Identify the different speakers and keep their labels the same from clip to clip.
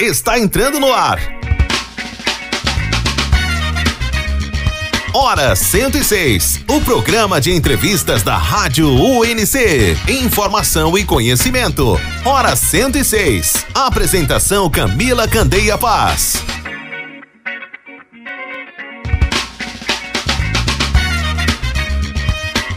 Speaker 1: está entrando no ar. Hora 106, o programa de entrevistas da Rádio UNC. Informação e conhecimento. Hora 106. Apresentação Camila Candeia Paz.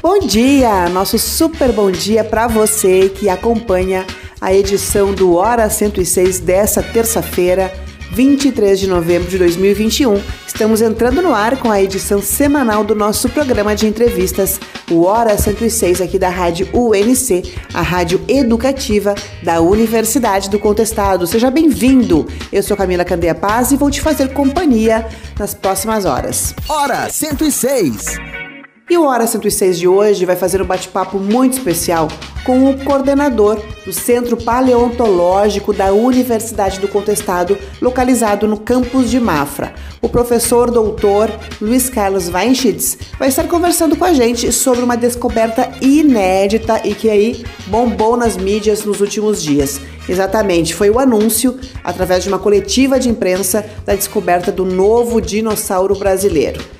Speaker 2: Bom dia, nosso super bom dia para você que acompanha a edição do Hora 106 dessa terça-feira, 23 de novembro de 2021. Estamos entrando no ar com a edição semanal do nosso programa de entrevistas, o Hora 106 aqui da Rádio UNC, a rádio educativa da Universidade do Contestado. Seja bem-vindo. Eu sou Camila Candeia Paz e vou te fazer companhia nas próximas horas.
Speaker 3: Hora 106.
Speaker 2: E o Hora 106 de hoje vai fazer um bate-papo muito especial com o coordenador do Centro Paleontológico da Universidade do Contestado, localizado no campus de Mafra. O professor doutor Luiz Carlos Weinschitz vai estar conversando com a gente sobre uma descoberta inédita e que aí bombou nas mídias nos últimos dias. Exatamente, foi o anúncio, através de uma coletiva de imprensa, da descoberta do novo dinossauro brasileiro.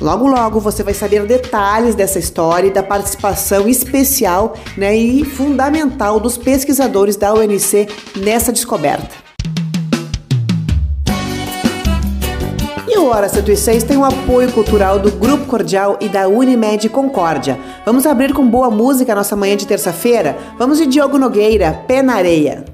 Speaker 2: Logo, logo você vai saber detalhes dessa história e da participação especial né, e fundamental dos pesquisadores da UNC nessa descoberta. E o Hora 106 tem o apoio cultural do Grupo Cordial e da Unimed Concórdia. Vamos abrir com boa música nossa manhã de terça-feira? Vamos de Diogo Nogueira, Pé na Areia.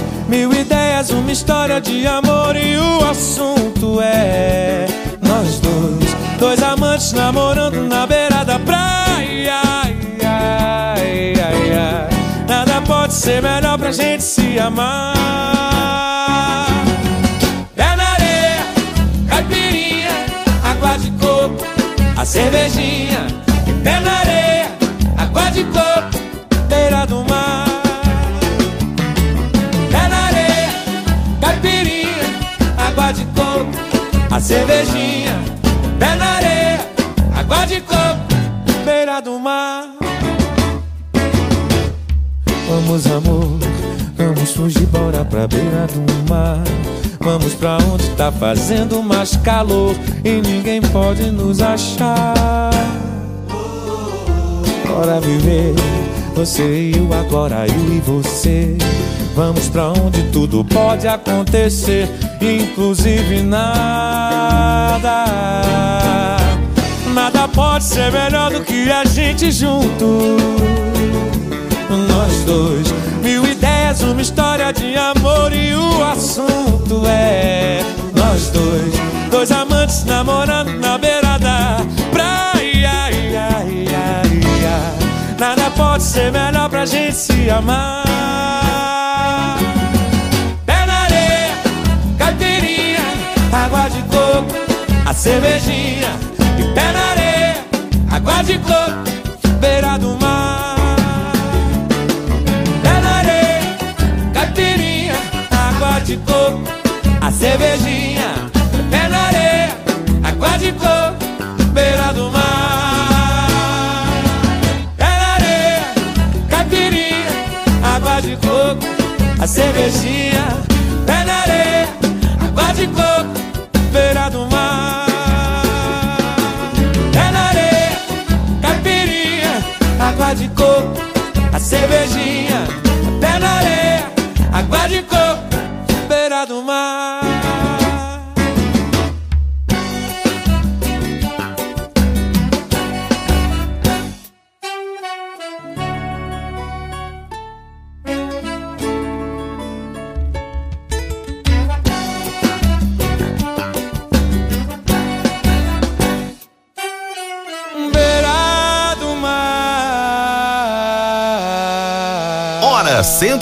Speaker 4: Mil ideias, uma história de amor e o assunto é nós dois. Dois amantes namorando na beira da praia. Ai, ai, ai. Nada pode ser melhor pra gente se amar. Pé na areia, caipirinha, água de coco, a cervejinha. Pé na areia, água de coco, beira do mar. A cervejinha, pé na areia, água de coco, beira do mar. Vamos, amor, vamos fugir, bora pra beira do mar. Vamos pra onde tá fazendo mais calor e ninguém pode nos achar. Bora viver, você e eu agora, eu e você. Vamos pra onde tudo pode acontecer, inclusive nada. Nada pode ser melhor do que a gente junto. Nós dois, mil ideias, uma história de amor e o assunto é nós dois, dois amantes namorando na beira da ser melhor pra gente se amar. água de coco, a cervejinha e pé na areia, água de coco, beira do mar. Pé na areia, caipirinha, água de coco, a cervejinha, cervejinha, pé na areia, água de coco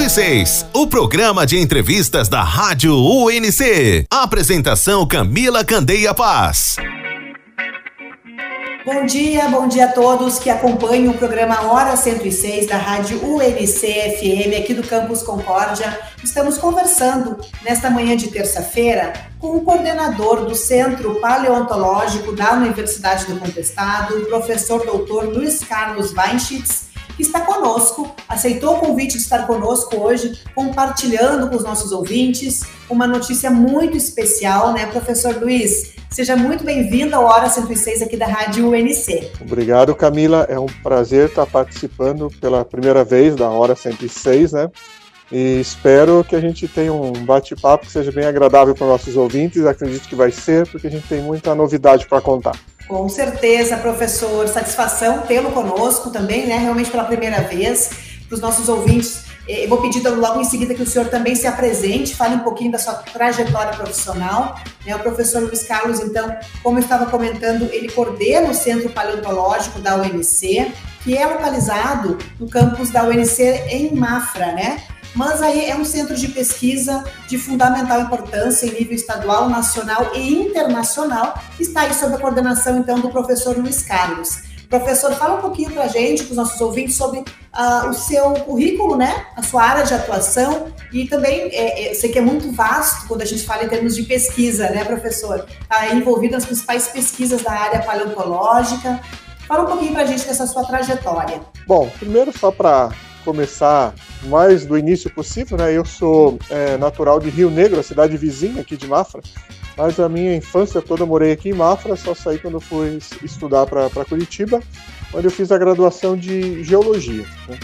Speaker 1: UNC6, o programa de entrevistas da Rádio UNC. Apresentação Camila Candeia Paz.
Speaker 2: Bom dia, bom dia a todos que acompanham o programa Hora 106 da Rádio UNC-FM aqui do Campus Concórdia. Estamos conversando nesta manhã de terça-feira com o coordenador do Centro Paleontológico da Universidade do Contestado, o professor doutor Luiz Carlos Weinschitz, que está conosco, aceitou o convite de estar conosco hoje, compartilhando com os nossos ouvintes uma notícia muito especial, né, professor Luiz? Seja muito bem-vindo ao Hora 106 aqui da Rádio UNC.
Speaker 5: Obrigado, Camila. É um prazer estar participando pela primeira vez da Hora 106, né? E espero que a gente tenha um bate-papo que seja bem agradável para nossos ouvintes. Acredito que vai ser, porque a gente tem muita novidade para contar.
Speaker 2: Com certeza, professor. Satisfação tê-lo conosco também, né? Realmente pela primeira vez. Para os nossos ouvintes, eu vou pedir logo em seguida que o senhor também se apresente, fale um pouquinho da sua trajetória profissional. Né? O professor Luiz Carlos, então, como eu estava comentando, ele coordena o Centro Paleontológico da UNC, que é localizado no campus da UNC em Mafra, né? Mas aí é um centro de pesquisa de fundamental importância em nível estadual, nacional e internacional, está aí sob a coordenação, então, do professor Luiz Carlos. Professor, fala um pouquinho para a gente, para os nossos ouvintes, sobre uh, o seu currículo, né? A sua área de atuação e também, é, é, sei que é muito vasto quando a gente fala em termos de pesquisa, né, professor? Está envolvido nas principais pesquisas da área paleontológica. Fala um pouquinho para a gente dessa sua trajetória.
Speaker 5: Bom, primeiro só para começar mais do início possível, né? Eu sou é, natural de Rio Negro, a cidade vizinha aqui de Mafra, mas a minha infância toda morei aqui em Mafra, só saí quando fui estudar para Curitiba, onde eu fiz a graduação de Geologia. Né?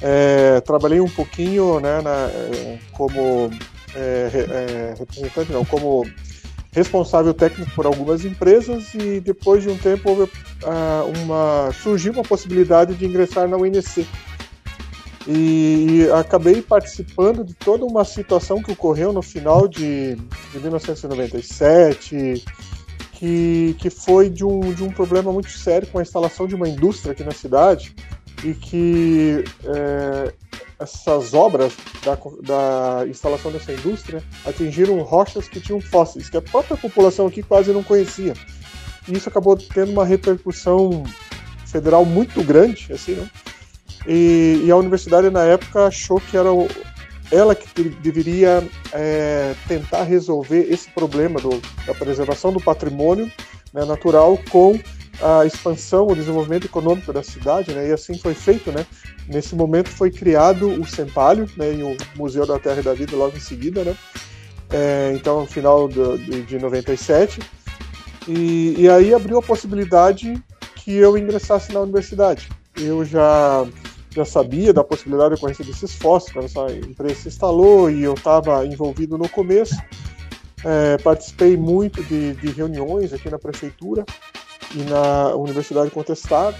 Speaker 5: É, trabalhei um pouquinho né, na, é, como é, é, representante, não, como responsável técnico por algumas empresas e depois de um tempo houve, uh, uma, surgiu uma possibilidade de ingressar na UNC, e acabei participando de toda uma situação que ocorreu no final de, de 1997, que, que foi de um, de um problema muito sério com a instalação de uma indústria aqui na cidade e que é, essas obras da, da, instalação dessa indústria atingiram rochas que tinham fósseis, que a própria população aqui quase não conhecia. E isso acabou tendo uma repercussão federal muito grande, assim, né? E, e, a universidade na época achou que era o, ela que deveria é, tentar resolver esse problema do, da preservação do patrimônio né, natural com a expansão, o desenvolvimento econômico da cidade, né, e assim foi feito, né. Nesse momento foi criado o Sempalho, né, e o Museu da Terra e da Vida logo em seguida, né. É, então, no final do, de, de 97, e, e aí abriu a possibilidade que eu ingressasse na universidade. Eu já já sabia da possibilidade de ocorrência desses fósseis, quando essa empresa se instalou e eu estava envolvido no começo. É, participei muito de, de, reuniões aqui na prefeitura e na Universidade Contestado.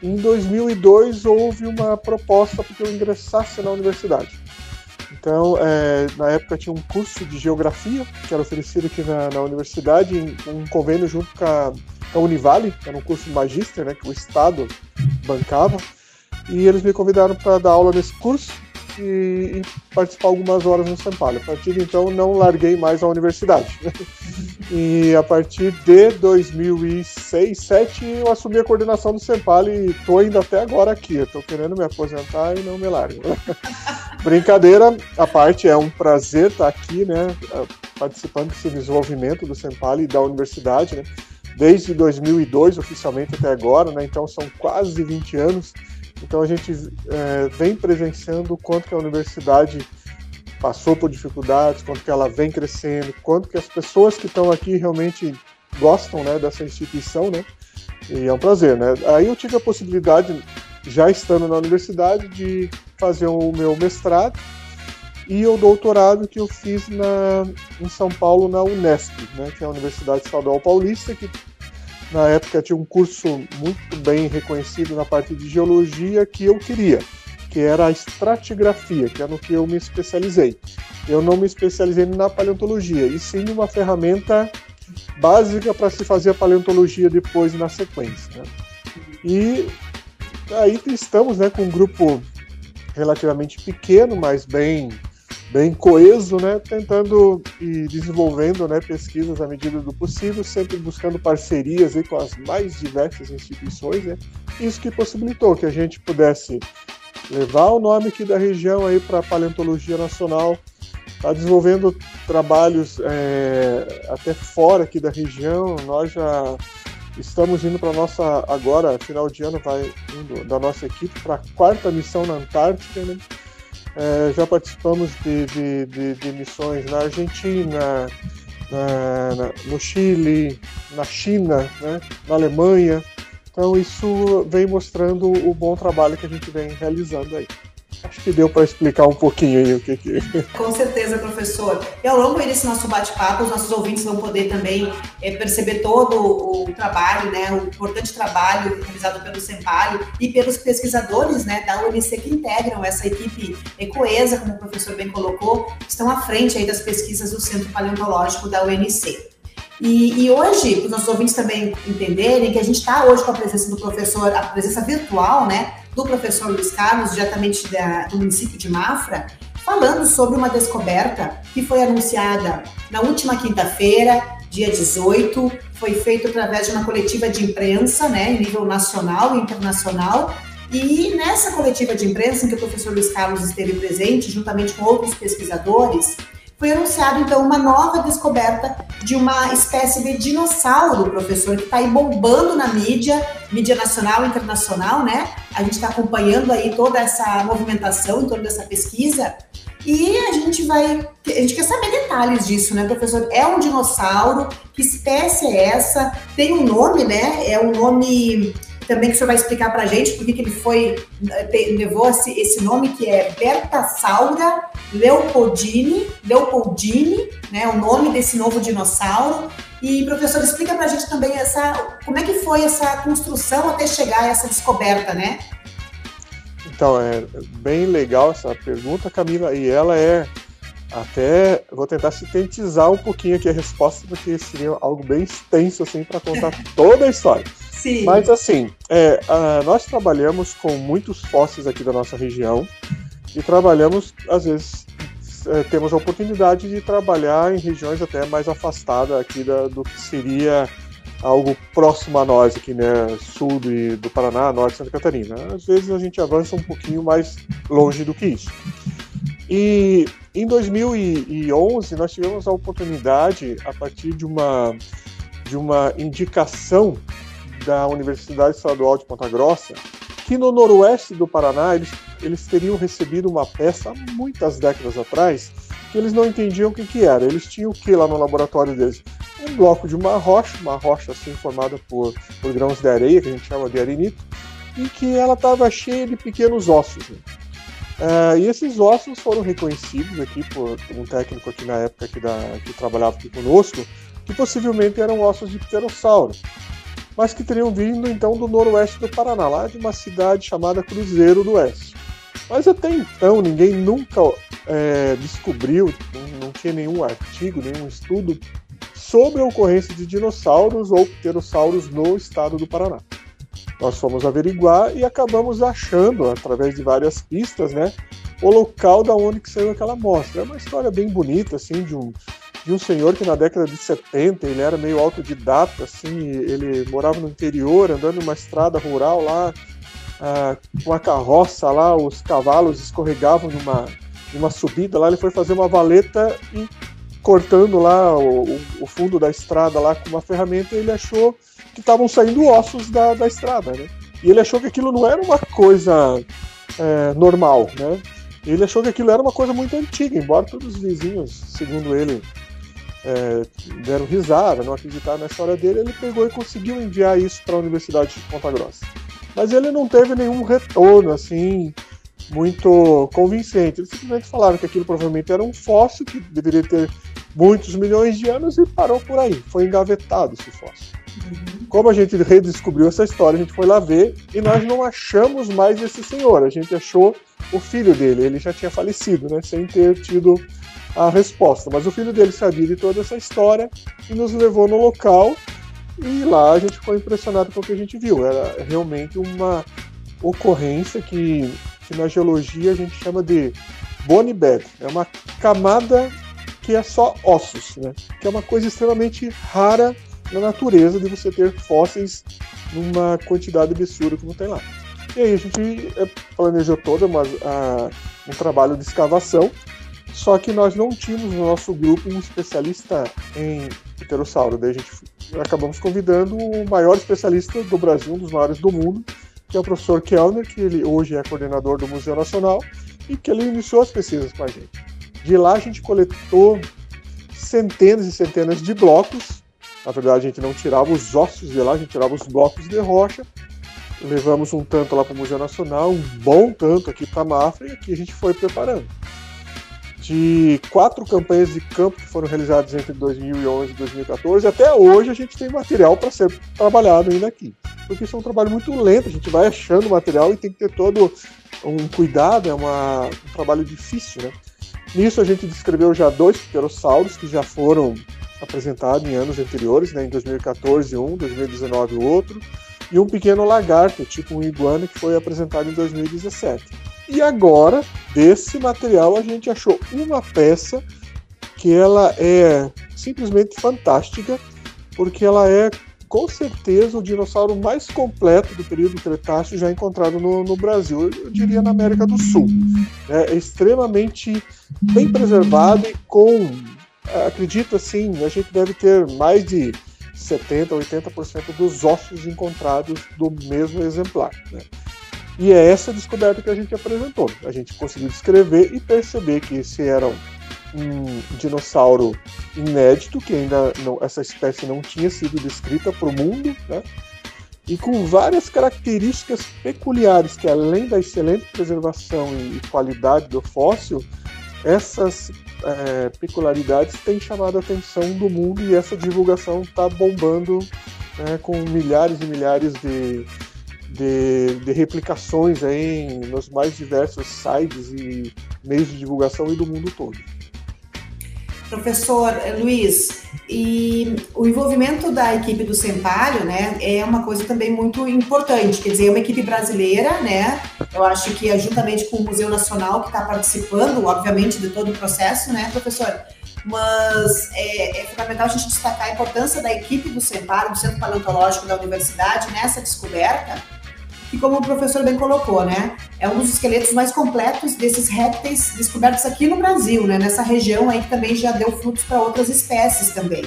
Speaker 5: Em 2002 houve uma proposta para que eu ingressasse na universidade. Então, é, na época tinha um curso de geografia que era oferecido aqui na, na universidade, em um convênio junto com a, com a Univale, que era um curso de né, que o Estado bancava e eles me convidaram para dar aula nesse curso e, e, participar algumas horas no Sampalho. A partir de então, não larguei mais a universidade. e a partir de 2006, 2007, eu assumi a coordenação do Sampalho e estou ainda até agora aqui. Estou querendo me aposentar e não me largo. Brincadeira, a parte é um prazer estar aqui, né, participando desse desenvolvimento do Sampalho e da universidade, né, desde 2002 oficialmente até agora, né, então são quase 20 anos então a gente é, vem presenciando o quanto que a universidade passou por dificuldades, quanto que ela vem crescendo, quanto que as pessoas que estão aqui realmente gostam né, dessa instituição, né? E é um prazer, né? Aí eu tive a possibilidade, já estando na universidade, de fazer o meu mestrado e o doutorado que eu fiz na, em São Paulo na Unesp, né, que é a Universidade Estadual Paulista, que na época tinha um curso muito bem reconhecido na parte de geologia que eu queria, que era a estratigrafia, que é no que eu me especializei. Eu não me especializei na paleontologia, e sim uma ferramenta básica para se fazer a paleontologia depois na sequência. Né? E aí estamos né, com um grupo relativamente pequeno, mas bem bem coeso, né, tentando e desenvolvendo né, pesquisas à medida do possível, sempre buscando parcerias aí com as mais diversas instituições. Né, isso que possibilitou que a gente pudesse levar o nome aqui da região para a paleontologia nacional, está desenvolvendo trabalhos é, até fora aqui da região. Nós já estamos indo para nossa agora final de ano vai indo da nossa equipe para a quarta missão na Antártica. Né? É, já participamos de, de, de, de, missões na Argentina, na, na, no Chile, na China, né? na Alemanha. Então isso vem mostrando o bom trabalho que a gente vem realizando aí. Acho que deu para explicar um pouquinho aí o que que...
Speaker 2: Com certeza, professor. E ao longo desse nosso bate-papo, os nossos ouvintes vão poder também é, perceber todo o trabalho, né, o importante trabalho realizado pelo Sempalho e pelos pesquisadores né, da UNC que integram essa equipe coesa, como o professor bem colocou, estão à frente aí das pesquisas do Centro Paleontológico da UNC. E, e hoje, para os nossos ouvintes também entenderem que a gente está hoje com a presença do professor, a presença virtual, né, do professor Luiz Carlos, diretamente da, do município de Mafra, falando sobre uma descoberta que foi anunciada na última quinta-feira, dia 18, foi feito através de uma coletiva de imprensa, né, em nível nacional e internacional. E nessa coletiva de imprensa, em que o professor Luiz Carlos esteve presente, juntamente com outros pesquisadores, foi anunciado então uma nova descoberta de uma espécie de dinossauro, professor, que está aí bombando na mídia, mídia nacional e internacional, né? A gente está acompanhando aí toda essa movimentação em torno dessa pesquisa. E a gente vai. A gente quer saber detalhes disso, né, professor? É um dinossauro? Que espécie é essa? Tem um nome, né? É um nome também que o senhor vai explicar para a gente por que ele foi, levou esse, esse nome que é Bertassaura Leopoldini, Leopoldini, né, o nome desse novo dinossauro. E, professor, explica para a gente também essa, como é que foi essa construção até chegar a essa descoberta, né?
Speaker 5: Então, é bem legal essa pergunta, Camila, e ela é até vou tentar sintetizar um pouquinho aqui a resposta, porque seria algo bem extenso assim para contar toda a história.
Speaker 2: Sim.
Speaker 5: Mas assim, é, nós trabalhamos com muitos fósseis aqui da nossa região e trabalhamos, às vezes, é, temos a oportunidade de trabalhar em regiões até mais afastadas aqui da, do que seria algo próximo a nós aqui, né, sul do, do Paraná, norte de Santa Catarina. Às vezes a gente avança um pouquinho mais longe do que isso. E em 2011 nós tivemos a oportunidade, a partir de uma de uma indicação da Universidade Estadual de Ponta Grossa, que no noroeste do Paraná eles, eles teriam recebido uma peça há muitas décadas atrás que eles não entendiam o que, que era. Eles tinham o que lá no laboratório deles? Um bloco de uma rocha, uma rocha assim formada por, por grãos de areia, que a gente chama de arenito, e que ela estava cheia de pequenos ossos. Né? Uh, e esses ossos foram reconhecidos aqui por, um técnico aqui na época aqui da, que trabalhava aqui conosco, que possivelmente eram ossos de pterossauro mas que teriam vindo então do noroeste do Paraná, lá de uma cidade chamada Cruzeiro do Oeste. Mas até então ninguém nunca é, descobriu, não, tinha nenhum artigo, nenhum estudo sobre a ocorrência de dinossauros ou pterossauros no estado do Paraná. Nós fomos averiguar e acabamos achando, através de várias pistas, né, o local da onde que saiu aquela amostra. É uma história bem bonita, assim, de um, de um senhor que na década de 70 ele era meio autodidata, assim, ele morava no interior, andando numa estrada rural lá, ah, com a carroça lá, os cavalos escorregavam numa, numa subida lá, ele foi fazer uma valeta e cortando lá o, o fundo da estrada lá com uma ferramenta, ele achou que estavam saindo ossos da, da estrada, né? E ele achou que aquilo não era uma coisa é, normal, né? Ele achou que aquilo era uma coisa muito antiga, embora todos os vizinhos, segundo ele, é, deram risada, não acreditaram na história dele, ele pegou e conseguiu enviar isso para a Universidade de Ponta Grossa. Mas ele não teve nenhum retorno assim muito convincente. Eles simplesmente falaram que aquilo provavelmente era um fóssil que deveria ter muitos milhões de anos e parou por aí. Foi engavetado esse fóssil. Uhum. Como a gente redescobriu essa história, a gente foi lá ver e nós não achamos mais esse senhor. A gente achou o filho dele. Ele já tinha falecido, né? Sem ter tido a resposta. Mas o filho dele sabia de toda essa história e nos levou no local e lá a gente ficou impressionado com o que a gente viu. Era realmente uma ocorrência que que na geologia a gente chama de bone bed. É uma camada que é só ossos, né? Que é uma coisa extremamente rara na natureza de você ter fósseis numa quantidade absurda como tem lá. E aí a gente é, planejou todo uma, a, um trabalho de escavação, só que nós não tínhamos no nosso grupo um especialista em pterossauro. Daí a gente acabamos convidando o maior especialista do Brasil, um dos maiores do mundo, que é o professor Kellner, que ele hoje é coordenador do Museu Nacional e que ele iniciou as pesquisas com a gente. De lá a gente coletou centenas e centenas de blocos. Na verdade, a gente não tirava os ossos de lá, a gente tirava os blocos de rocha. Levamos um tanto lá para o Museu Nacional, um bom tanto aqui para a Mafra, e aqui a gente foi preparando. De quatro campanhas de campo que foram realizadas entre 2011 e 2014, até hoje a gente tem material para ser trabalhado ainda aqui porque isso é um trabalho muito lento, a gente vai achando material e tem que ter todo um cuidado, é uma, um trabalho difícil, né? Nisso a gente descreveu já dois pterossauros que já foram apresentados em anos anteriores, né? em 2014 um, 2019 o outro, e um pequeno lagarto, tipo um iguana, que foi apresentado em 2017. E agora, desse material, a gente achou uma peça que ela é simplesmente fantástica, porque ela é com certeza o dinossauro mais completo do período Cretáceo já encontrado no, no Brasil, eu diria na América do Sul. É, extremamente bem preservado e com, acredito assim, a gente deve ter mais de 70, 80% dos ossos encontrados do mesmo exemplar. Né? E é essa descoberta que a gente apresentou. A gente conseguiu descrever e perceber que esse eram um dinossauro inédito, que ainda não, essa espécie não tinha sido descrita para o mundo, né? e com várias características peculiares que, além da excelente preservação e qualidade do fóssil, essas é, peculiaridades têm chamado a atenção do mundo e essa divulgação está bombando né, com milhares e milhares de, de, de replicações aí nos mais diversos sites e meios de divulgação e do mundo todo.
Speaker 2: Professor Luiz, e o envolvimento da equipe do Sempalho, né, é uma coisa também muito importante. Quer dizer, é uma equipe brasileira, né? Eu acho que é juntamente com o Museu Nacional que está participando, obviamente, de todo o processo, né, professor? Mas é, é, fundamental a gente destacar a importância da equipe do Sempalho, do Centro Paleontológico da Universidade, nessa descoberta que, como o professor bem colocou, né, é um dos esqueletos mais completos desses répteis descobertos aqui no Brasil, né, nessa região aí que também já deu frutos para outras espécies também,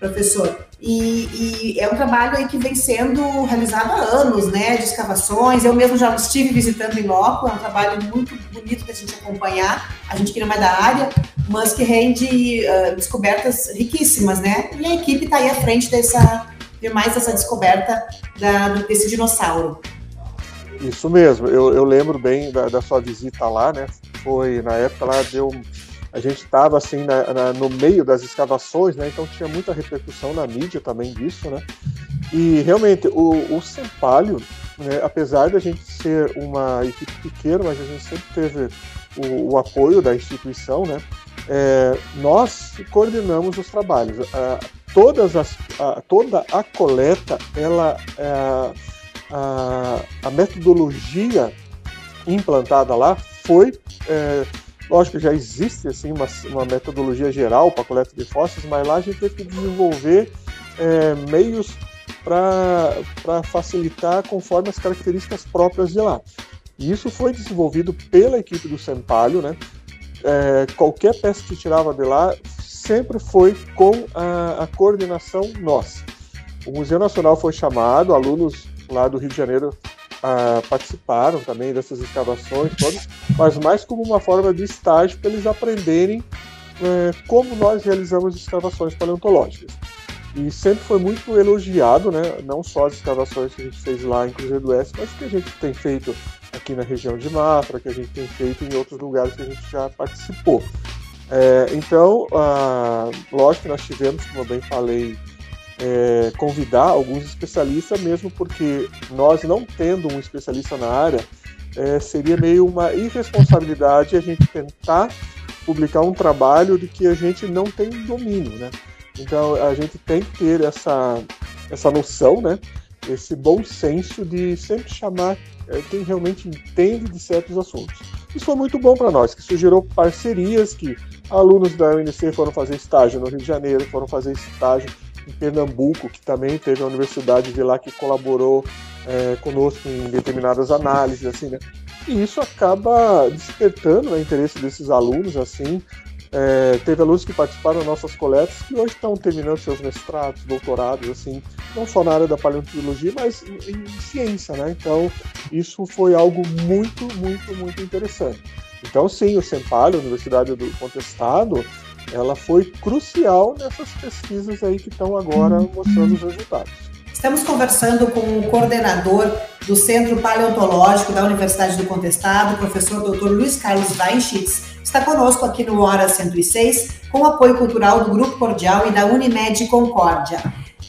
Speaker 2: professor. E, e, é um trabalho aí que vem sendo realizado há anos, né, de escavações. Eu mesmo já estive visitando em loco, é um trabalho muito bonito da gente acompanhar. A gente que não é da área, mas que rende uh, descobertas riquíssimas, né? E a equipe está aí à frente dessa, de mais essa descoberta da, desse dinossauro.
Speaker 5: Isso mesmo, eu, eu lembro bem da, da, sua visita lá, né? Foi na época lá deu. A gente estava assim na, na, no meio das escavações, né? Então tinha muita repercussão na mídia também disso, né? E realmente o, o Sempalho, né, apesar de a gente ser uma equipe pequena, mas a gente sempre teve o, o apoio da instituição, né? É, nós coordenamos os trabalhos. todas as, toda a coleta, ela é, a, a metodologia implantada lá foi, é, lógico, já existe assim uma, uma metodologia geral para coleta de fósseis, mas lá a gente teve que desenvolver é, meios para facilitar conforme as características próprias de lá. E isso foi desenvolvido pela equipe do Sempalho, né? É, qualquer peça que tirava de lá sempre foi com a, a coordenação nossa. O Museu Nacional foi chamado, alunos lá do Rio de Janeiro ah, participaram também dessas escavações todas, mas mais como uma forma de estágio para eles aprenderem eh, como nós realizamos escavações paleontológicas. E sempre foi muito elogiado, né? não só as escavações que a gente fez lá em Cruzeiro do Oeste, mas que a gente tem feito aqui na região de Mafra, que a gente tem feito em outros lugares que a gente já participou. É, então, ah, lógico que nós tivemos, como eu bem falei, é, convidar alguns especialistas, mesmo porque nós não tendo um especialista na área, é, seria meio uma irresponsabilidade a gente tentar publicar um trabalho de que a gente não tem domínio, né? Então a gente tem que ter essa, essa noção, né? esse bom senso de sempre chamar é, quem realmente entende de certos assuntos. Isso foi muito bom para nós, que isso parcerias, que alunos da UNC foram fazer estágio no Rio de Janeiro, foram fazer estágio em Pernambuco, que também teve a universidade de lá que colaborou é, conosco em determinadas análises, assim, né? E isso acaba despertando o interesse desses alunos, assim, é, teve alunos que participaram das nossas coletas que hoje estão terminando seus mestrados, doutorados, assim, não só na área da paleontologia, mas em, em ciência, né? Então, isso foi algo muito, muito, muito interessante. Então, sim, o Sempalho, Universidade do Contestado, ela foi crucial nessas pesquisas aí que estão agora mostrando os resultados.
Speaker 2: Estamos conversando com o coordenador do Centro Paleontológico da Universidade do Contestado, professor Dr. Luiz Carlos Weinschitz, está conosco aqui no Hora 106, com apoio cultural do Grupo Cordial e da Unimed Concórdia.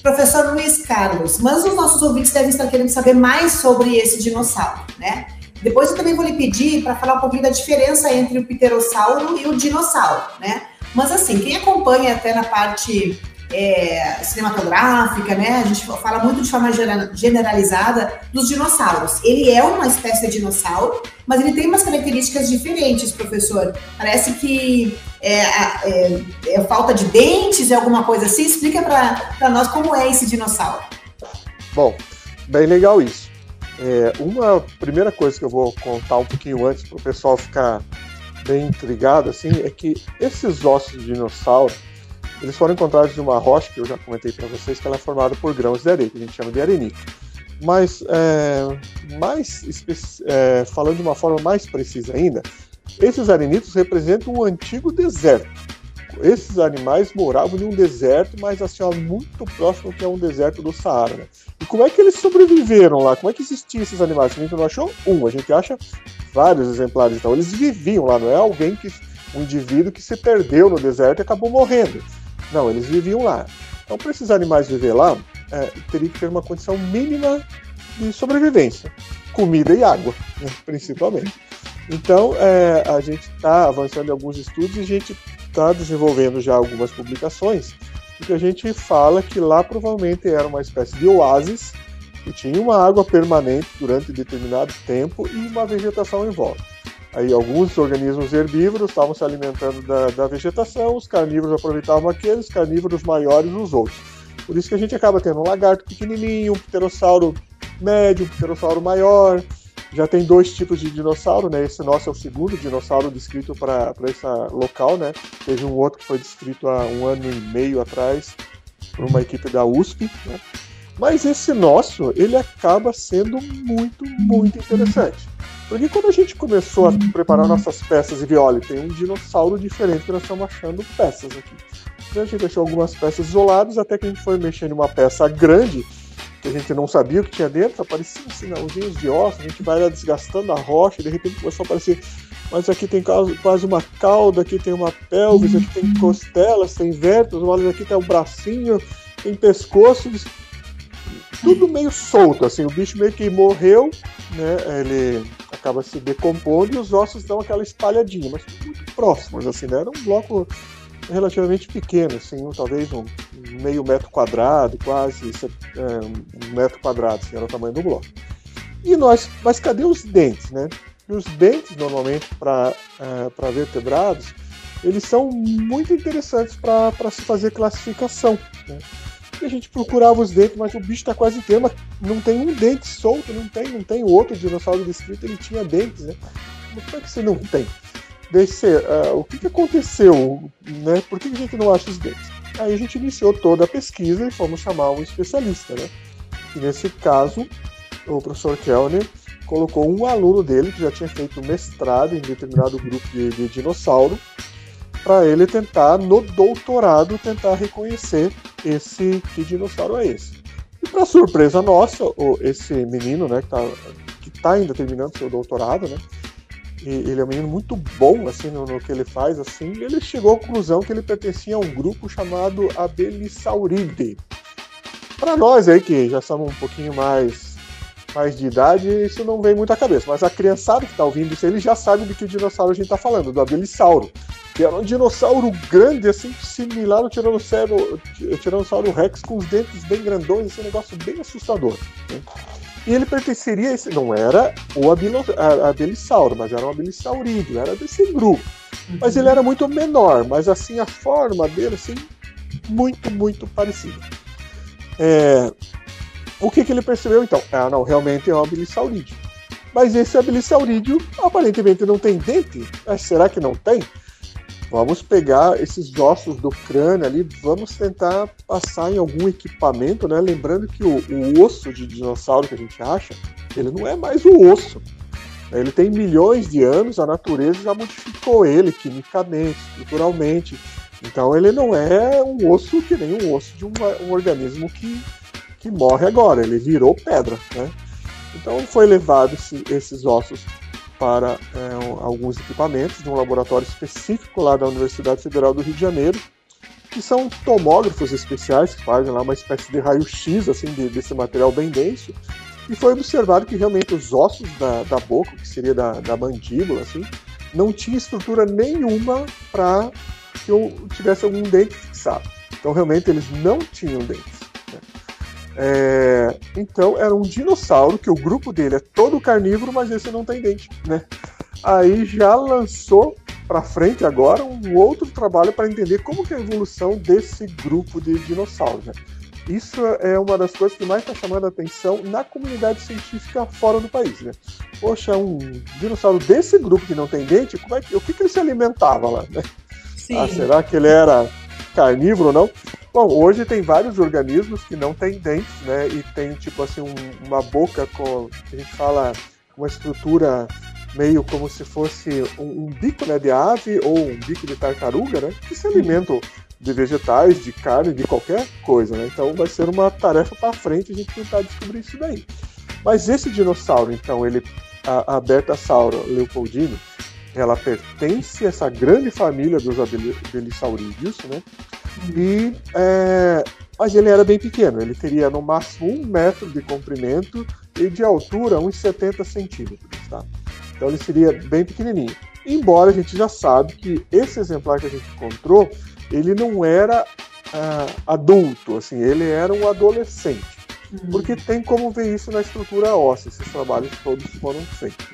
Speaker 2: Professor Luiz Carlos, mas os nossos ouvintes devem estar querendo saber mais sobre esse dinossauro, né? Depois eu também vou lhe pedir para falar um pouquinho da diferença entre o pterossauro e o dinossauro, né? Mas assim, quem acompanha até na parte é, cinematográfica, né? A gente fala muito de forma generalizada dos dinossauros. Ele é uma espécie de dinossauro, mas ele tem umas características diferentes, professor. Parece que é, é, é falta de dentes, é alguma coisa assim. Explica para nós como é esse dinossauro.
Speaker 5: Bom, bem legal isso. É, uma primeira coisa que eu vou contar um pouquinho antes para o pessoal ficar bem intrigado assim é que esses ossos de dinossauro eles foram encontrados de uma rocha, que eu já comentei para vocês, que ela é formada por grãos de areia, que a gente chama de arenito. Mas, é, mais é, falando de uma forma mais precisa ainda, esses arenitos representam um antigo deserto. Esses animais moravam em um deserto, mas assim, ó, muito próximo que é um deserto do Saara. Né? E como é que eles sobreviveram lá? Como é que existiam esses animais? A gente não achou um, a gente acha vários exemplares. Então, eles viviam lá, não é alguém que. um indivíduo que se perdeu no deserto e acabou morrendo. Não, eles viviam lá. Então, para esses animais viver lá, é, teria que ter uma condição mínima de sobrevivência: comida e água, né, principalmente. Então, é, a gente está avançando em alguns estudos e a gente está desenvolvendo já algumas publicações em que a gente fala que lá provavelmente era uma espécie de oásis que tinha uma água permanente durante determinado tempo e uma vegetação em volta. Aí alguns organismos herbívoros estavam se alimentando da, da vegetação, os carnívoros aproveitavam aqueles, carnívoros maiores os outros. Por isso que a gente acaba tendo um lagarto pequenininho, um pterossauro médio, um pterossauro maior. Já tem dois tipos de dinossauro, né? Esse nosso é o segundo dinossauro descrito para esse local, né? Teve um outro que foi descrito há um ano e meio atrás por uma equipe da USP, né? Mas esse nosso, ele acaba sendo muito, muito interessante. Porque quando a gente começou a preparar nossas peças e viu, olha, tem um dinossauro diferente que nós estamos achando peças aqui. Então a gente deixou algumas peças isoladas até que a gente foi mexendo em uma peça grande a gente não sabia o que tinha dentro, apareciam sinalzinhos de ossos, a gente vai lá desgastando a rocha de repente começou a aparecer mas aqui tem quase uma cauda, aqui tem uma pelvis, aqui tem costelas, tem vértebras, aqui tem um bracinho, tem pescoço, tudo meio solto, assim, o bicho meio que morreu, né? Ele acaba se decompondo e os ossos dão aquela espalhadinha, mas muito próximos, assim, né? Era um bloco relativamente pequeno, assim, um, talvez um meio metro quadrado, quase é, um metro quadrado, assim, era o tamanho do bloco. E nós, mas cadê os dentes, né? E os dentes, normalmente, para é, vertebrados, eles são muito interessantes para se fazer classificação. Né? E a gente procurava os dentes, mas o bicho está quase inteiro, mas não tem um dente solto, não tem, não tem. Outro dinossauro descrito, ele tinha dentes, né? Como é que você não tem? Uh, o que, que aconteceu, né? Por que a gente não acha os dentes? Aí a gente iniciou toda a pesquisa e fomos chamar um especialista, né? E nesse caso, o professor Kellner colocou um aluno dele que já tinha feito mestrado em determinado grupo de, de dinossauro para ele tentar, no doutorado, tentar reconhecer esse que dinossauro é esse. E para surpresa nossa, esse menino, né, que está que tá ainda terminando seu doutorado, né, ele é um menino muito bom assim no, no, que ele faz, assim, ele chegou à conclusão que ele pertencia a um grupo chamado Abelisauridae. Para nós aí que já somos um pouquinho mais mais de idade, isso não vem muito à cabeça, mas a criançada que está ouvindo isso, ele já sabe do que o dinossauro a gente está falando, do Abelisauro que era um dinossauro grande, assim, similar ao Tiranossauro, Tiranossauro Rex, com os dentes bem grandões, esse negócio bem assustador. Né? E ele pertenceria a esse. Não era o Abilisauro, mas era um Abilisaurídeo, era desse grupo. Mas ele era muito menor, mas assim, a forma dele, assim, muito, muito parecida. É... O que, que ele percebeu então? Ah, não, realmente é um Abilisaurídeo. Mas esse Abilisaurídeo aparentemente não tem dente. Mas será que não tem? Vamos pegar esses ossos do crânio ali, vamos tentar passar em algum equipamento, né? Lembrando que o, o osso de dinossauro que a gente acha, ele não é mais o osso. Ele tem milhões de anos, a natureza já modificou ele quimicamente, estruturalmente. Então ele não é um osso que nem um osso de um, um organismo que, que morre agora, ele virou pedra. Né? Então foi levado esse, esses ossos para é, alguns equipamentos de um laboratório específico lá da Universidade Federal do Rio de Janeiro, que são tomógrafos especiais que fazem lá uma espécie de raio-x assim, de, desse material bem denso, e foi observado que realmente os ossos da, da boca, que seria da, da mandíbula, assim, não tinha estrutura nenhuma para que eu tivesse algum dente fixado. Então realmente eles não tinham dentes. É, então era um dinossauro que o grupo dele é todo carnívoro, mas esse não tem dente, né? Aí já lançou para frente agora um outro trabalho para entender como que é a evolução desse grupo de dinossauros. Né? Isso é uma das coisas que mais está chamando a atenção na comunidade científica fora do país. Né? Poxa, um dinossauro desse grupo que não tem dente, como é que, o que, que ele se alimentava lá? Né? Ah, será que ele era carnívoro ou não? Bom, hoje tem vários organismos que não têm dentes, né? E tem tipo assim um, uma boca com a gente fala uma estrutura meio como se fosse um, um, bico né, de ave ou um bico de tartaruga, né? Que se alimentam de vegetais, de carne, de qualquer coisa, né? Então vai ser uma tarefa para frente a gente tentar descobrir isso daí. Mas esse dinossauro, então, ele a, a Bertasauro leopoldini, ela pertence a essa grande família dos abelisaurídeos, né? E, é, mas ele era bem pequeno, ele teria no máximo um metro de comprimento e de altura uns 70 centímetros, tá? Então ele seria bem pequenininho. Embora a gente já sabe que esse exemplar que a gente encontrou, ele não era uh, adulto, assim, ele era um adolescente. Uhum. Porque tem como ver isso na estrutura óssea, esses trabalhos todos foram feitos.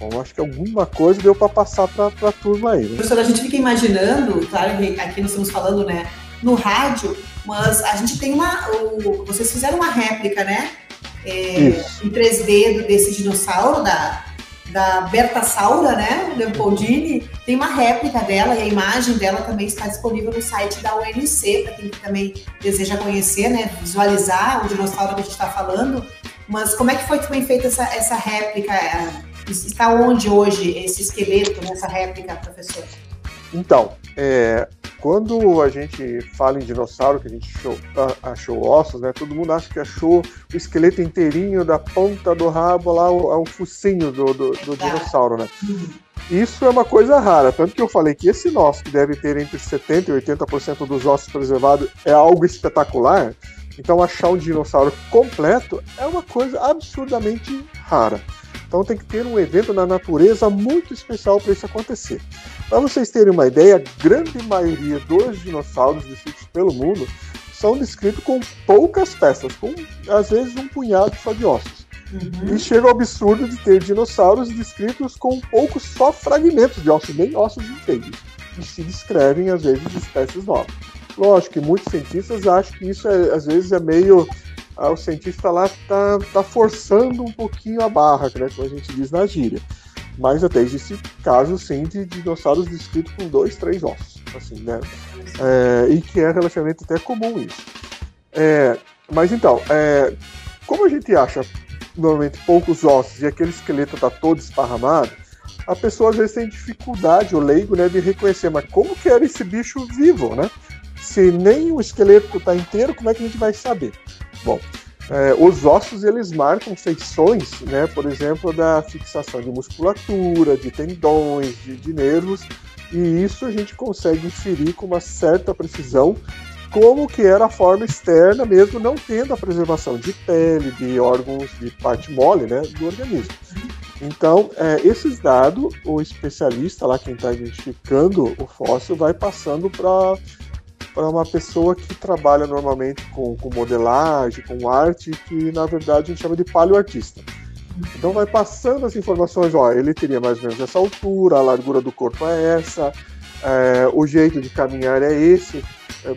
Speaker 5: Bom, acho que alguma coisa deu para passar para a turma aí. Né?
Speaker 2: Professor, a gente fica imaginando, claro que aqui nós estamos falando né, no rádio, mas a gente tem uma. O, vocês fizeram uma réplica, né? É, em 3D desse dinossauro, da, da Bertasaura, né? Leopoldini. Tem uma réplica dela e a imagem dela também está disponível no site da UNC, para quem também deseja conhecer, né? Visualizar o dinossauro que a gente está falando. Mas como é que foi também feita essa, essa réplica? Está onde hoje esse esqueleto nessa réplica, professor?
Speaker 5: Então, é, quando a gente fala em dinossauro, que a gente achou, achou, ossos, né? Todo mundo acha que achou o esqueleto inteirinho da ponta do rabo lá ao, ao focinho do, do, do dinossauro, né? Isso é uma coisa rara, tanto que eu falei que esse nosso, que deve ter entre 70% e 80% dos ossos preservados, é algo espetacular. Então, achar um dinossauro completo é uma coisa absurdamente rara. Então tem que ter um evento na natureza muito especial para isso acontecer. Para vocês terem uma ideia, a grande maioria dos dinossauros descritos pelo mundo são descritos com poucas peças, com às vezes um punhado só de ossos. Uhum. E chega ao absurdo de ter dinossauros descritos com poucos só fragmentos de ossos, nem ossos inteiros. E se descrevem, às vezes, espécies novas. Lógico que muitos cientistas acham que isso, é, às vezes, é meio o cientista lá tá, tá forçando um pouquinho a barra, né, como a gente diz na gíria. Mas até existe casos, sim, de dinossauros descritos com dois, três ossos, assim, né? É, e que é relativamente até comum isso. É, mas então, é, como a gente acha normalmente poucos ossos e aquele esqueleto está todo esparramado, a pessoa às vezes tem dificuldade, o leigo, né, de reconhecer, mas como que era esse bicho vivo, né? Se nem o esqueleto está inteiro, como é que a gente vai saber? Bom, é, os ossos eles marcam feições, né, por exemplo, da fixação de musculatura, de tendões, de, de nervos, e isso a gente consegue inferir com uma certa precisão como que era a forma externa, mesmo não tendo a preservação de pele, de órgãos, de parte mole né, do organismo. Então, é, esses dados, o especialista lá, quem está identificando o fóssil, vai passando para para uma pessoa que trabalha normalmente com, com, modelagem, com arte, que na verdade a gente chama de paleoartista. Então vai passando as informações, ó, ele teria mais ou menos essa altura, a largura do corpo é essa, é, o jeito de caminhar é esse, é,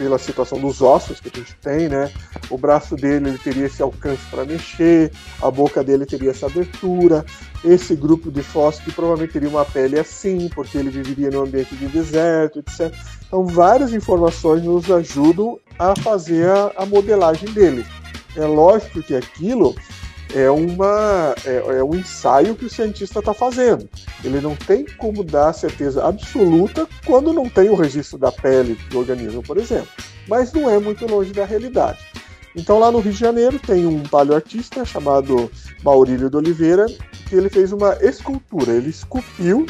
Speaker 5: pela situação dos ossos que a gente tem, né? O braço dele ele teria esse alcance para mexer, a boca dele teria essa abertura, esse grupo de fósseis provavelmente teria uma pele assim, porque ele viveria no ambiente de deserto, etc. Então várias informações nos ajudam a fazer a, a modelagem dele. É lógico que aquilo é, uma, é, é um ensaio que o cientista está fazendo. Ele não tem como dar certeza absoluta quando não tem o registro da pele do organismo, por exemplo. Mas não é muito longe da realidade. Então lá no Rio de Janeiro tem um paleoartista chamado Maurílio de Oliveira, que ele fez uma escultura. Ele esculpiu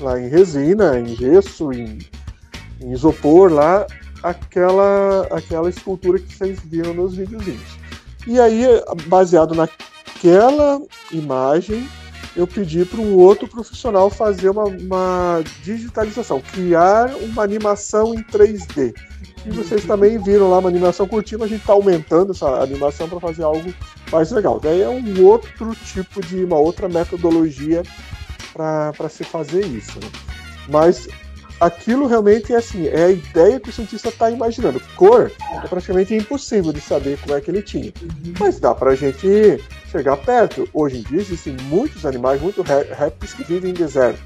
Speaker 5: lá em resina, em gesso, em, em isopor lá, aquela, aquela escultura que vocês viram nos videozinhos. E aí, baseado naquela imagem, eu pedi para um outro profissional fazer uma, uma, digitalização, criar uma animação em 3D. E vocês também viram lá uma animação curtinha, a gente está aumentando essa animação para fazer algo mais legal. Daí é um outro tipo de, uma outra metodologia para se fazer isso. Né? Mas aquilo realmente é assim, é a ideia que o cientista está imaginando. Cor é praticamente impossível de saber como é que ele tinha. Mas dá para a gente chegar perto. Hoje em dia existem muitos animais, muitos répteis que vivem em deserto.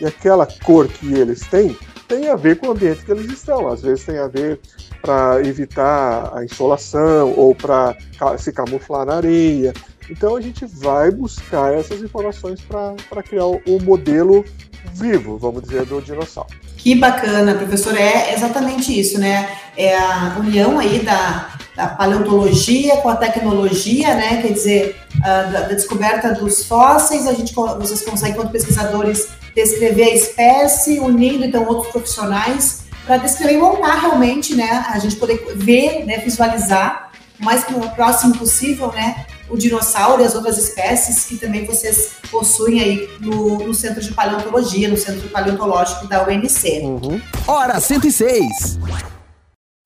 Speaker 5: E aquela cor que eles têm tem a ver com o ambiente que eles estão. Às vezes tem a ver para evitar a insolação ou para se camuflar na areia. Então a gente vai buscar essas informações para criar o modelo vivo, vamos dizer, do dinossauro.
Speaker 2: Que bacana, professor. É exatamente isso, né? É a união aí da, da paleontologia com a tecnologia, né? Quer dizer, a, da, da, descoberta dos fósseis, a gente, vocês conseguem, enquanto pesquisadores, descrever a espécie, unindo então outros profissionais para descrever e montar realmente, né? A gente poder ver, né? Visualizar o mais próximo possível, né? O dinossauro e as outras espécies que também vocês possuem aí no, no Centro de Paleontologia, no Centro Paleontológico da UNC.
Speaker 3: Uhum. Hora 106.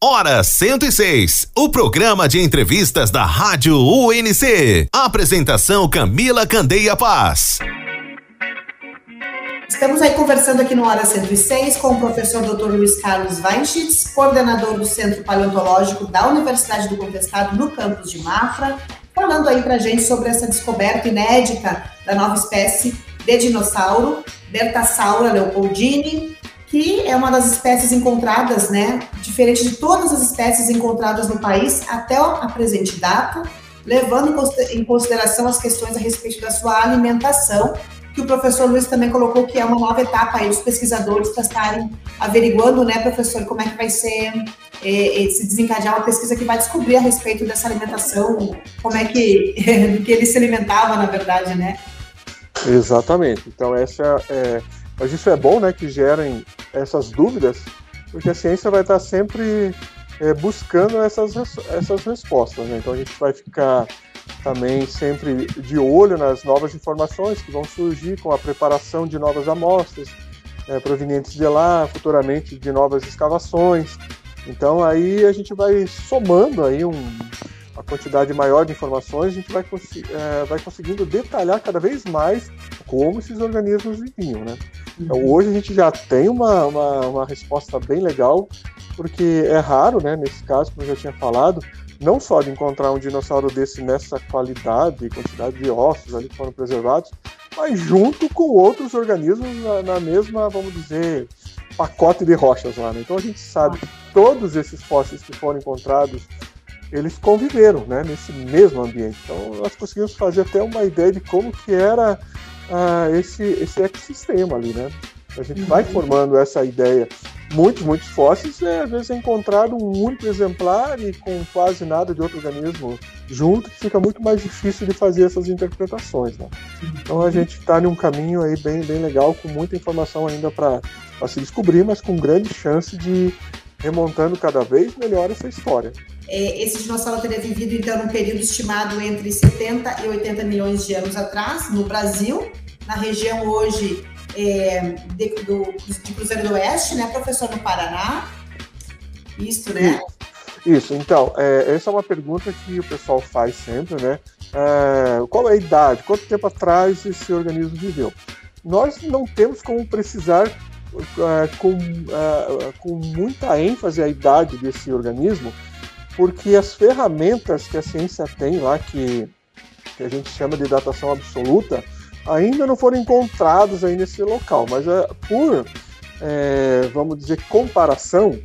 Speaker 1: Hora 106, o programa de entrevistas da Rádio UNC. Apresentação Camila Candeia Paz.
Speaker 2: Estamos aí conversando aqui no Hora 106 com o professor Dr. Luiz Carlos Weinschitz, coordenador do Centro Paleontológico da Universidade do Contestado no campus de Mafra, falando aí para gente sobre essa descoberta inédita da nova espécie de dinossauro, Bertasaura leopoldini, que é uma das espécies encontradas, né, diferente de todas as espécies encontradas no país até a presente data, levando em consideração as questões a respeito da sua alimentação, que o professor Luiz também colocou que é uma nova etapa aí dos pesquisadores para estarem averiguando, né, professor, como é que vai ser é, se desencadear uma pesquisa que vai descobrir a respeito dessa alimentação, como é que, que ele se alimentava, na verdade, né?
Speaker 5: Exatamente. Então, essa é. Mas isso é bom, né, que gerem essas dúvidas, porque a ciência vai estar sempre é, buscando essas, essas respostas, né? Então, a gente vai ficar também sempre de olho nas novas informações que vão surgir com a preparação de novas amostras é, provenientes de lá, futuramente de novas escavações. Então aí a gente vai somando aí um, uma quantidade maior de informações, a gente vai, é, vai conseguindo detalhar cada vez mais como esses organismos viviam, né? Então, uhum. hoje a gente já tem uma, uma, uma, resposta bem legal, porque é raro, né, nesse caso, como eu já tinha falado, não só de encontrar um dinossauro desse nessa qualidade e quantidade de ossos ali que foram preservados, mas junto com outros organismos na, na mesma, vamos dizer, pacote de rochas lá. Né? Então a gente sabe que todos esses fósseis que foram encontrados, eles conviveram né, nesse mesmo ambiente. Então nós conseguimos fazer até uma ideia de como que era uh, esse, esse ecossistema ali, né? A gente vai uhum. formando essa ideia. Muitos, muitos fósseis, é, às vezes é encontrado um único exemplar e com quase nada de outro organismo junto, que fica muito mais difícil de fazer essas interpretações. Né? Então a gente está num caminho aí bem, bem legal, com muita informação ainda para se descobrir, mas com grande chance de, remontando cada vez melhor essa história.
Speaker 2: É, esse dinossauro teria vivido, então, num período estimado entre 70 e 80 milhões de anos atrás, no Brasil, na região hoje é, de, do, de Cruzeiro do Oeste, né, professor, no Paraná. Isso, né?
Speaker 5: Isso, então, é, essa é uma pergunta que o pessoal faz sempre, né? É, qual é a idade? Quanto tempo atrás esse organismo viveu? Nós não temos como precisar é, com, é, com muita ênfase a idade desse organismo, porque as ferramentas que a ciência tem lá, que, que a gente chama de datação absoluta, ainda não foram encontradas aí nesse local, mas é, por, é, vamos dizer, comparação,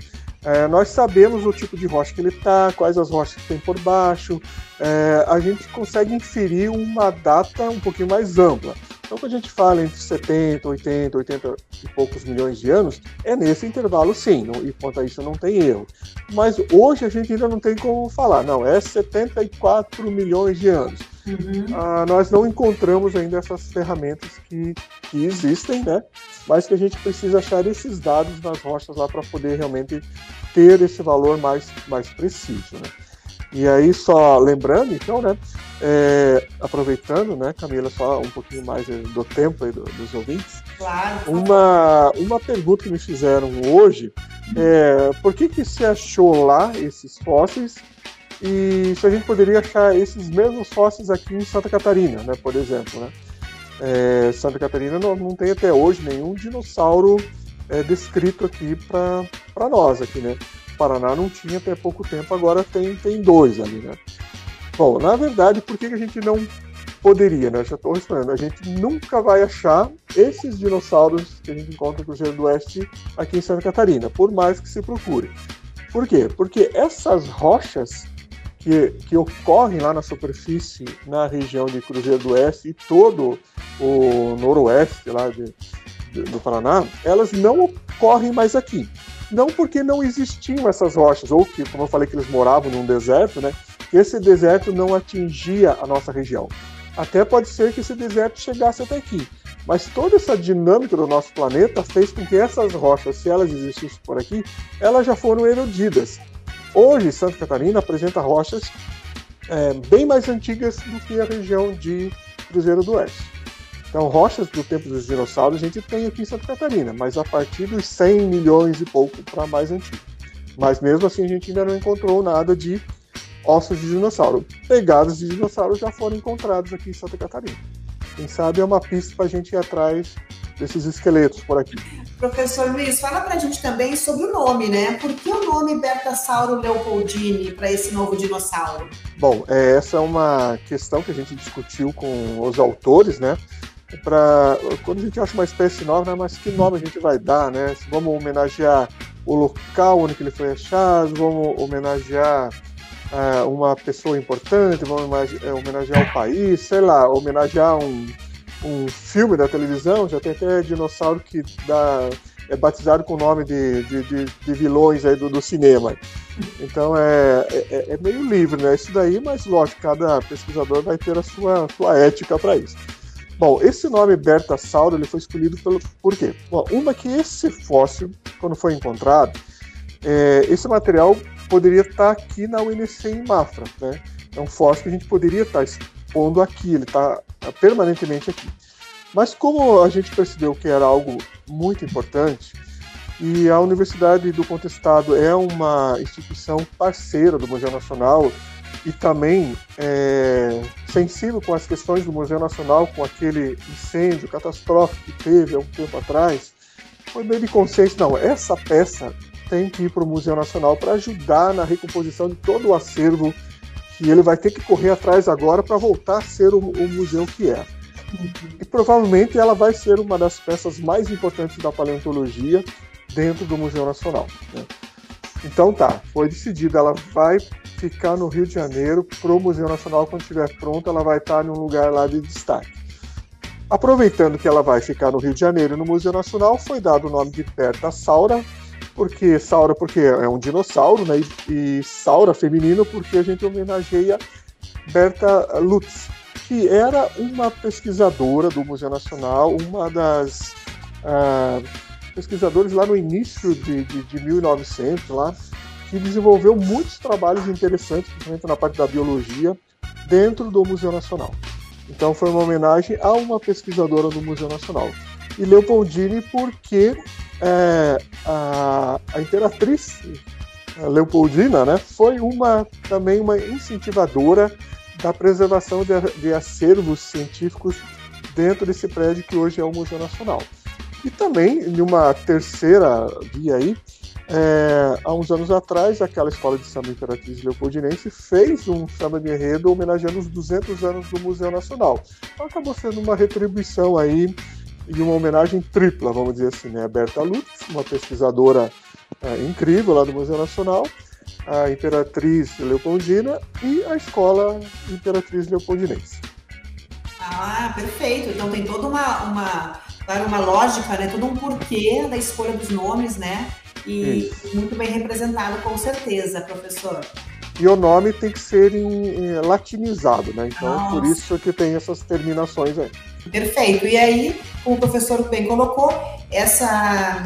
Speaker 5: é, nós sabemos o tipo de rocha que ele está, quais as rochas que tem por baixo, é, a gente consegue inferir uma data um pouquinho mais ampla. Então, quando a gente fala entre 70, 80, 80 e poucos milhões de anos, é nesse intervalo sim, não, e quanto a isso não tem erro. Mas hoje a gente ainda não tem como falar, não, é 74 milhões de anos. Uhum. Ah, nós não encontramos ainda essas ferramentas que, que existem, né? Mas que a gente precisa achar esses dados nas rochas lá para poder realmente ter esse valor mais, mais preciso, né? E aí, só lembrando, então, né? É, aproveitando, né, Camila, só um pouquinho mais do tempo aí do, dos ouvintes.
Speaker 2: Claro.
Speaker 5: Uma, uma pergunta que me fizeram hoje é por que, que se achou lá esses fósseis e se a gente poderia achar esses mesmos fósseis aqui em Santa Catarina, né, por exemplo, né? É, Santa Catarina não, não tem até hoje nenhum dinossauro é, descrito aqui para nós aqui, né? Paraná não tinha até pouco tempo, agora tem, tem dois ali, né? Bom, na verdade, por que, que a gente não poderia, né? Eu já estou respondendo. A gente nunca vai achar esses dinossauros que a gente encontra no Cruzeiro do Oeste aqui em Santa Catarina, por mais que se procure. Por quê? Porque essas rochas que, que ocorrem lá na superfície, na região de Cruzeiro do Oeste e todo o noroeste lá de, de, do Paraná, elas não ocorrem mais aqui. Não porque não existiam essas rochas, ou que, como eu falei, que eles moravam num deserto, né? Esse deserto não atingia a nossa região. Até pode ser que esse deserto chegasse até aqui. Mas toda essa dinâmica do nosso planeta fez com que essas rochas, se elas existissem por aqui, elas já foram erodidas. Hoje, Santa Catarina apresenta rochas é, bem mais antigas do que a região de Cruzeiro do Oeste. Então, rochas do tempo dos dinossauros a gente tem aqui em Santa Catarina, mas a partir dos 100 milhões e pouco para mais antigo. Mas mesmo assim, a gente ainda não encontrou nada de ossos de dinossauro. Pegadas de dinossauro já foram encontrados aqui em Santa Catarina. Quem sabe é uma pista para a gente ir atrás desses esqueletos por aqui.
Speaker 2: Professor Luiz, fala para a gente também sobre o nome, né? Por que o nome Bertasauro leopoldini para esse novo dinossauro?
Speaker 5: Bom, é, essa é uma questão que a gente discutiu com os autores, né? Para quando a gente acha uma espécie nova, né? Mas que nome a gente vai dar, né? Se vamos homenagear o local onde ele foi achado, vamos homenagear uh, uma pessoa importante, vamos homenagear o país, sei lá, homenagear um um filme da televisão, já tem até dinossauro que dá, é batizado com o nome de, de, de, de vilões aí do, do, cinema. Então é, é, é, meio livre, né? Isso daí, mas lógico, cada pesquisador vai ter a sua, sua ética para isso. Bom, esse nome Bertasauro ele foi escolhido pelo, por quê? Bom, uma que esse fóssil, quando foi encontrado, é, esse material poderia estar aqui na UNC em Mafra, né? É um fóssil que a gente poderia estar expondo aqui, ele está permanentemente aqui. Mas como a gente percebeu que era algo muito importante, e a Universidade do Contestado é uma instituição parceira do Museu Nacional e também é, sensível com as questões do Museu Nacional, com aquele incêndio catastrófico que teve há um tempo atrás, foi meio de consenso, não, essa peça tem que ir para o Museu Nacional para ajudar na recomposição de todo o acervo que ele vai ter que correr atrás agora para voltar a ser o, o museu que é. E provavelmente ela vai ser uma das peças mais importantes da paleontologia dentro do Museu Nacional. Né? Então tá, foi decidido, ela vai ficar no Rio de Janeiro para o Museu Nacional quando estiver pronta, ela vai estar em um lugar lá de destaque. Aproveitando que ela vai ficar no Rio de Janeiro no Museu Nacional, foi dado o nome de Berta Saura, porque Saura porque é um dinossauro, né? E, e Saura feminino porque a gente homenageia Berta Lutz, que era uma pesquisadora do Museu Nacional, uma das uh, pesquisadores lá no início de, de, de 1900, lá, que desenvolveu muitos trabalhos interessantes, principalmente na parte da biologia, dentro do Museu Nacional. Então foi uma homenagem a uma pesquisadora do Museu Nacional. E Leopoldine porque é, a, a, imperatriz a Leopoldina né, foi uma, também uma incentivadora da preservação de, de acervos científicos dentro desse prédio que hoje é o Museu Nacional. E também, em uma terceira via aí, é, há uns anos atrás, aquela escola de samba Imperatriz Leopoldinense fez um samba de enredo homenageando os 200 anos do Museu Nacional. Então acabou sendo uma retribuição aí e uma homenagem tripla, vamos dizer assim, né? A Berta Lutz, uma pesquisadora é, incrível lá do Museu Nacional, a Imperatriz Leopoldina e a Escola Imperatriz Leopoldinense.
Speaker 2: Ah, perfeito. Então tem toda uma, uma, uma lógica, né? Todo um porquê da escolha dos nomes, né? E Isso. muito bem representado, com certeza, professor.
Speaker 5: E o nome tem que ser em, em latinizado, né? Então, Nossa. por isso que tem essas terminações aí.
Speaker 2: Perfeito. E aí, como o professor bem colocou, essa,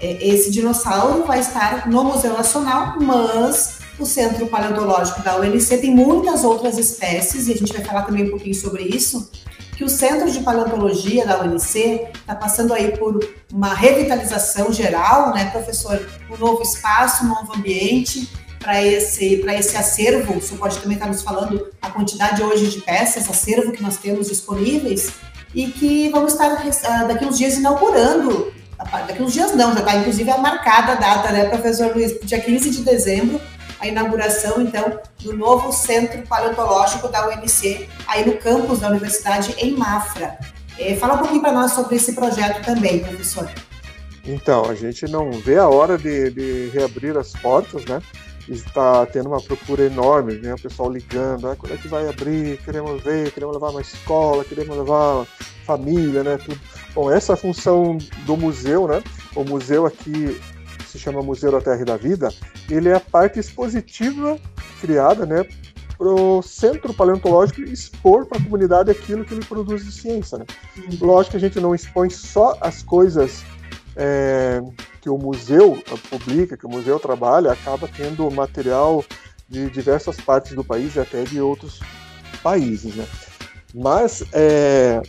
Speaker 2: é, esse dinossauro vai estar no Museu Nacional, mas o Centro Paleontológico da UNC tem muitas outras espécies, e a gente vai falar também um pouquinho sobre isso, que o Centro de Paleontologia da UNC está passando aí por uma revitalização geral, né, professor? Um novo espaço, um novo ambiente para esse, esse acervo. O senhor pode também estar nos falando a quantidade hoje de peças, acervo que nós temos disponíveis e que vamos estar ah, daqui uns dias inaugurando. Daqui uns dias não, já está inclusive a marcada a data, né, professor Luiz? Dia 15 de dezembro, a inauguração, então, do novo Centro Paleontológico da UNC, aí no campus da Universidade em Mafra. É, fala um pouquinho para nós sobre esse projeto também, professor.
Speaker 5: Então, a gente não vê a hora de, de reabrir as portas, né? Está tendo uma procura enorme, né? O pessoal ligando, ah, quando é que vai abrir? Queremos ver, queremos levar uma escola, queremos levar família, né? Tudo. Bom, essa é a função do museu, né? O museu aqui se chama Museu da Terra e da Vida, ele é a parte expositiva criada, né, para o Centro Paleontológico expor para a comunidade aquilo que ele produz de ciência. Né? Uhum. Lógico que a gente não expõe só as coisas é, que o museu publica, que o museu trabalha, acaba tendo material de diversas partes do país e até de outros países. Né? Mas é,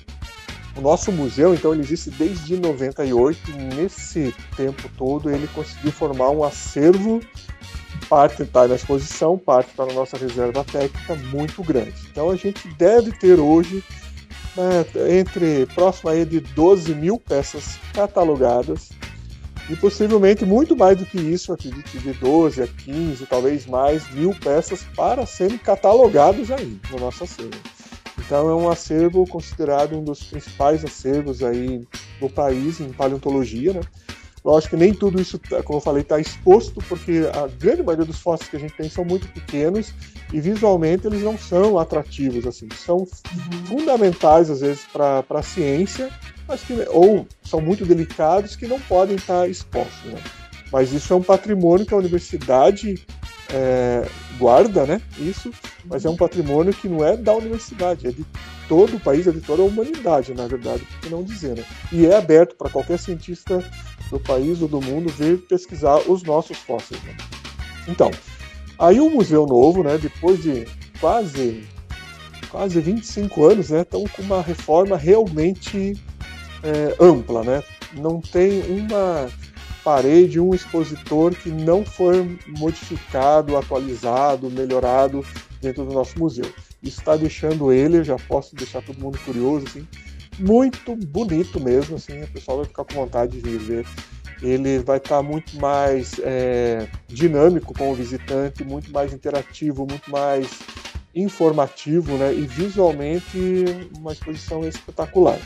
Speaker 5: o nosso museu, então, ele existe desde 98. Nesse tempo todo, ele conseguiu formar um acervo, parte está na exposição, parte está na nossa reserva técnica, muito grande. Então, a gente deve ter hoje né, entre próximo aí de 12 mil peças catalogadas e possivelmente muito mais do que isso, acredito de 12 a 15, talvez mais, mil peças para serem catalogadas aí no nosso acervo. Então é um acervo considerado um dos principais acervos aí do país em paleontologia, né? Lógico que nem tudo isso, como eu falei, está exposto, porque a grande maioria dos fósseis que a gente tem são muito pequenos e visualmente eles não são atrativos, assim, são fundamentais às vezes para a ciência, mas que, ou são muito delicados que não podem estar tá expostos. Né? Mas isso é um patrimônio que a universidade é, guarda, né? Isso, mas é um patrimônio que não é da universidade, é de todo o país, é de toda a humanidade, na verdade, por que não dizer, né? E é aberto para qualquer cientista do país ou do mundo vir pesquisar os nossos fósseis. Né? Então, aí o Museu Novo, né, depois de quase quase 25 anos, né, estão com uma reforma realmente é, ampla, né? Não tem uma parede, um expositor que não foi modificado, atualizado, melhorado dentro do nosso museu. Isso está deixando ele, já posso deixar todo mundo curioso, assim, muito bonito mesmo, assim, o pessoal vai ficar com vontade de ver. Ele vai estar tá muito mais é, dinâmico com o visitante, muito mais interativo, muito mais informativo, né? E visualmente uma exposição espetacular.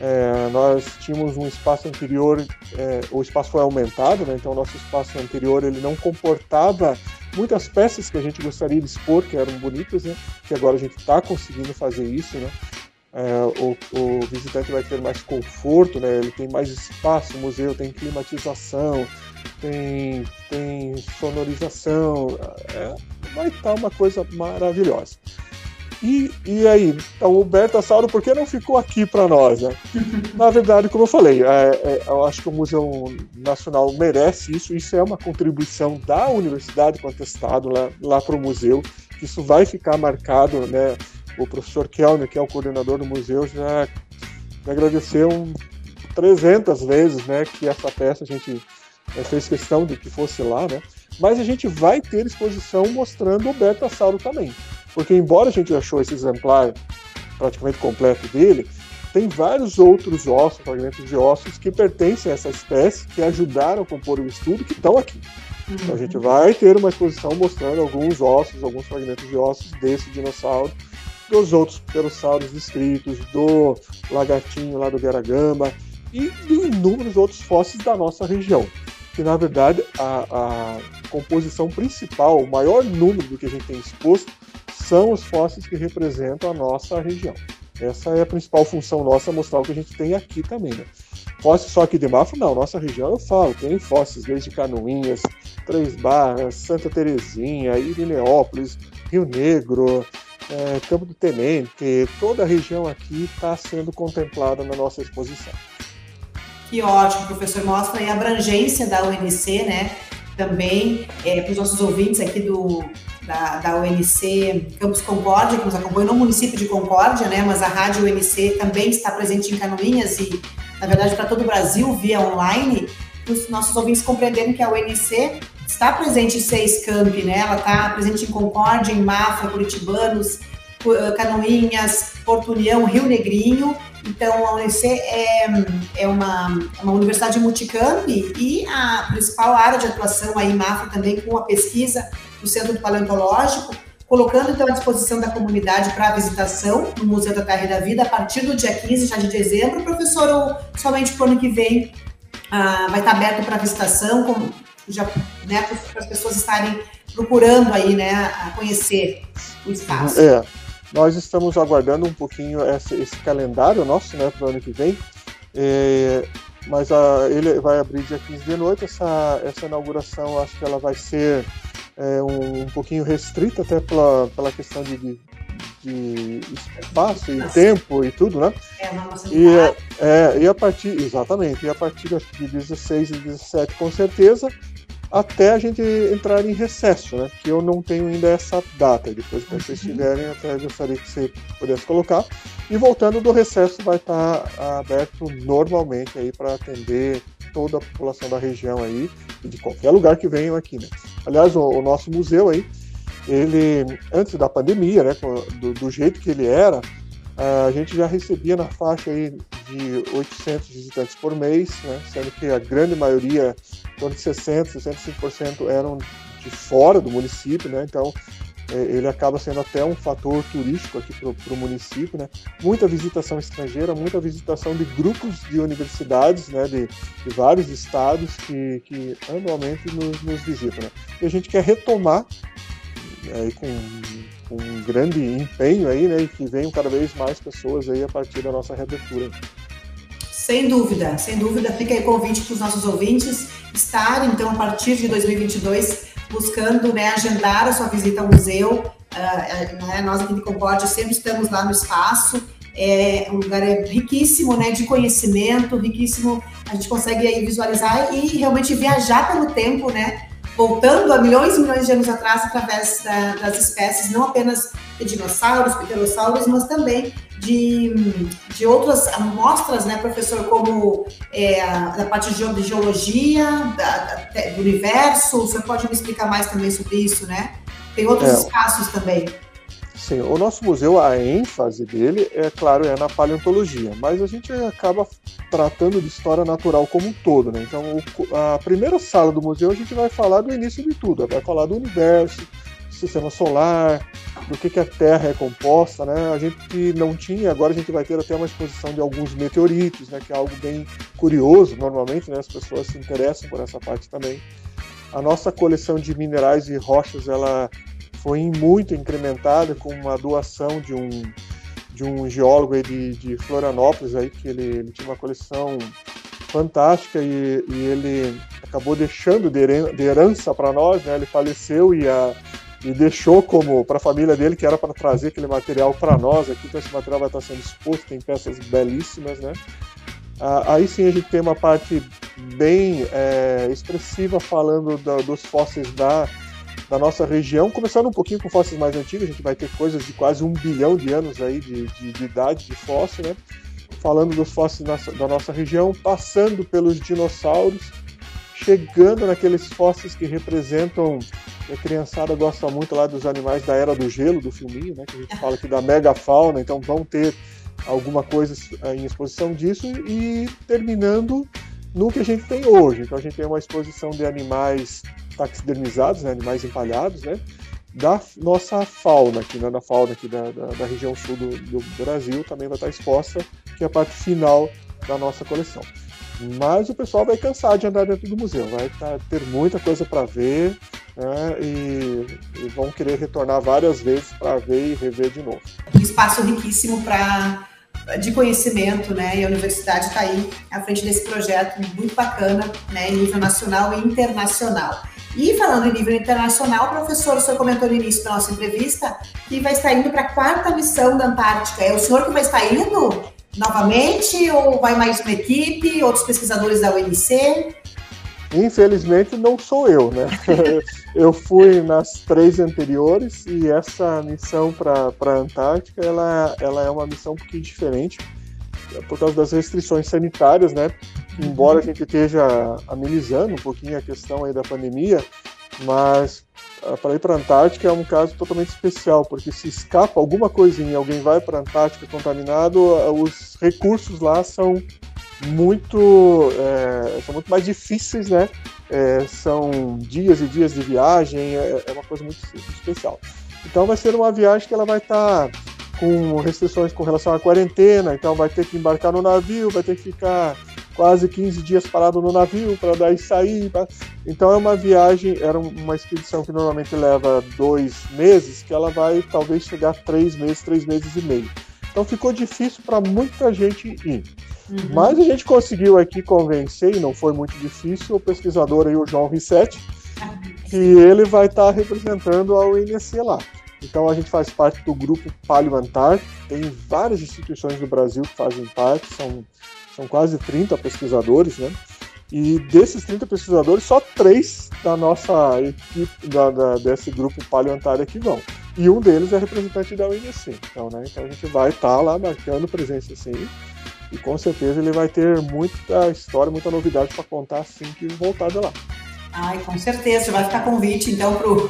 Speaker 5: É, nós tínhamos um espaço anterior, é, o espaço foi aumentado, né? então o nosso espaço anterior ele não comportava muitas peças que a gente gostaria de expor, que eram bonitas, né? que agora a gente está conseguindo fazer isso. Né? É, o, o, visitante vai ter mais conforto, né? ele tem mais espaço, o museu tem climatização, tem, tem sonorização, é, vai estar tá uma coisa maravilhosa. E, e aí, então o Bertassauro, por que não ficou aqui para nós? Né? Na verdade, como eu falei, é, é, eu acho que o Museu Nacional merece isso, isso é uma contribuição da Universidade Contestado lá, lá para o museu, isso vai ficar marcado, né? O professor Kellner, que é o coordenador do museu, já, já agradeceu um, 300 vezes né, que essa peça a gente fez questão de que fosse lá, né? Mas a gente vai ter exposição mostrando o Bertassauro também. Porque embora a gente achou esse exemplar praticamente completo dele, tem vários outros ossos, fragmentos de ossos que pertencem a essa espécie, que ajudaram a compor o estudo, que estão aqui. Uhum. Então a gente uhum. vai ter uma exposição mostrando alguns ossos, alguns fragmentos de ossos desse dinossauro, dos outros pterossauros descritos, do lagartinho lá do Garagamba e de inúmeros outros fósseis da nossa região. Que na verdade a, a composição principal, o maior número do que a gente tem exposto, são os fósseis que representam a nossa região. Essa é a principal função nossa, mostrar o que a gente tem aqui também, né? Fósseis só aqui de Mafra, não. Nossa região, eu falo, tem fósseis desde Canoinhas, Três Barras, Santa Terezinha, Irineópolis, Rio Negro, é, Campo do Tenente. Toda a região aqui está sendo contemplada na nossa exposição.
Speaker 2: Que ótimo, professor. Mostra aí a abrangência da UNC, né? Também é, para os nossos ouvintes aqui do, da, da UNC Campus Concórdia, que nos acompanha no município de Concórdia, né? Mas a rádio UNC também está presente em Canoinhas e, na verdade, para todo o Brasil via online. Os nossos ouvintes compreenderem que a UNC está presente em seis campi, né? Ela está presente em Concórdia, em Mafra, Curitibanos, Canoinhas, Porto União, Rio Negrinho. Então, a UNC é, é uma, uma universidade multicamp e a principal área de atuação aí Mafra também com a pesquisa do Centro Paleontológico, colocando então à disposição da comunidade para visitação no Museu da Terra e da Vida a partir do dia 15 já de dezembro. Professor, somente para o ano que vem ah, vai estar aberto para visitação, com, já, né, para as pessoas estarem procurando aí, né, a conhecer o espaço.
Speaker 5: É, nós estamos aguardando um pouquinho esse, esse calendário nosso, né, para o ano que vem. É, mas a, ele vai abrir dia 15 de noite. Essa, essa inauguração, acho que ela vai ser é, um, um pouquinho restrita até pela, pela questão de, de, de espaço e tempo e tudo, né? É, e, é, é, e a partir, exatamente, e a partir de 16 e 17 com certeza, até a gente entrar em recesso, né? Que eu não tenho ainda essa data. Depois que vocês uhum. tiverem, até gostaria que você pudesse colocar. E voltando do recesso, vai estar aberto normalmente aí para atender toda a população da região aí e de qualquer lugar que venham aqui, né? Aliás, o, o nosso museu aí, ele antes da pandemia, né, do, do jeito que ele era, a gente já recebia na faixa aí de 800 visitantes por mês, né, sendo que a grande maioria, em torno de 60, 65% eram de fora do município, né, então é, ele acaba sendo até um fator turístico aqui para o município, né? Muita visitação estrangeira, muita visitação de grupos de universidades, né? De, de vários estados que, que anualmente nos, nos visitam, né? E a gente quer retomar aí com, com um grande empenho aí, né? E que venham cada vez mais pessoas aí a partir da nossa reabertura.
Speaker 2: Sem dúvida, sem dúvida, fica aí convite para os nossos ouvintes estarem, então, a partir de 2022, buscando né, agendar a sua visita ao museu. Uh, né, nós aqui de Concórdia sempre estamos lá no espaço. É um lugar riquíssimo né, de conhecimento, riquíssimo. A gente consegue aí visualizar e realmente viajar pelo tempo, né? Voltando a milhões e milhões de anos atrás através da, das espécies, não apenas de dinossauros, pterossauros, mas também de, de outras amostras, né, professor, como é, da parte de geologia, da, da, do universo. O senhor pode me explicar mais também sobre isso, né? Tem outros é. espaços também.
Speaker 5: Sim, o nosso museu, a ênfase dele, é claro, é na paleontologia, mas a gente acaba tratando de história natural como um todo, né? Então, a primeira sala do museu a gente vai falar do início de tudo, vai falar do universo, do sistema solar, do que, que a Terra é composta, né? A gente não tinha, agora a gente vai ter até uma exposição de alguns meteoritos, né? Que é algo bem curioso, normalmente, né? As pessoas se interessam por essa parte também. A nossa coleção de minerais e rochas, ela foi muito incrementada com uma doação de um, de um geólogo de, de Florianópolis, aí, que ele, ele tinha uma coleção fantástica e, e ele acabou deixando de herança para nós, né? Ele faleceu e a, e deixou como para a família dele que era para trazer aquele material para nós aqui, então esse material vai estar sendo exposto, tem peças belíssimas, né? Ah, aí sim a gente tem uma parte bem é, expressiva falando da, dos fósseis da, da nossa região, começando um pouquinho com fósseis mais antigos, a gente vai ter coisas de quase um bilhão de anos aí de, de, de idade de fóssil, né? Falando dos fósseis da nossa região, passando pelos dinossauros, chegando naqueles fósseis que representam a criançada gosta muito lá dos animais da era do gelo, do filminho, né? Que a gente fala aqui da megafauna, então vão ter alguma coisa em exposição disso e terminando no que a gente tem hoje. Então a gente tem uma exposição de animais taxidermizados, né? animais empalhados, né? Da nossa fauna aqui, né? da fauna aqui da, da, da região sul do, do Brasil também vai estar exposta, que é a parte final da nossa coleção. Mas o pessoal vai cansar de andar dentro do museu, vai tá, ter muita coisa para ver né, e, e, vão querer retornar várias vezes para ver e rever de novo.
Speaker 2: Um espaço riquíssimo para de conhecimento, né? E a universidade está aí à frente desse projeto muito bacana, né? Em nível nacional e internacional. E falando em nível internacional, professor, o senhor comentou no início da nossa entrevista que vai estar indo para a quarta missão da Antártica. É o senhor que vai estar indo? novamente ou vai mais uma equipe, outros pesquisadores da UNC?
Speaker 5: Infelizmente não sou eu, né? eu fui nas três anteriores e essa missão para a Antártica ela, ela é uma missão um pouquinho diferente por causa das restrições sanitárias, né? Embora a gente esteja amenizando um pouquinho a questão aí da pandemia, mas ah, para ir para a Antártica é um caso totalmente especial, porque se escapa alguma coisinha alguém vai para a Antártica contaminado, ah, os recursos lá são muito, é, são muito mais difíceis, né? É, são dias e dias de viagem, é, é uma coisa muito, especial. Então vai ser uma viagem que ela vai estar tá com restrições com relação à quarentena, então vai ter que embarcar no navio, vai ter que ficar quase 15 dias parado no navio para daí sair. Pra... Então é uma viagem, era uma expedição que normalmente leva dois meses, que ela vai talvez chegar a três meses, três meses e meio. Então ficou difícil para muita gente ir. Uhum. Mas a gente conseguiu aqui convencer, e não foi muito difícil, o pesquisador aí, o João Rissetti, que ele vai estar tá representando a UNC lá. Então a gente faz parte do grupo Palio Antártico, tem várias instituições do Brasil que fazem parte, são são quase 30 pesquisadores, né? E desses 30 pesquisadores, só três da nossa equipe, da, da, desse grupo paleontário que vão. E um deles é representante da UNC. Então, né, então a gente vai estar tá lá marcando presença sim. E com certeza ele vai ter muita história, muita novidade para contar assim que voltar de lá.
Speaker 2: Ai, com certeza, vai ficar convite então pro,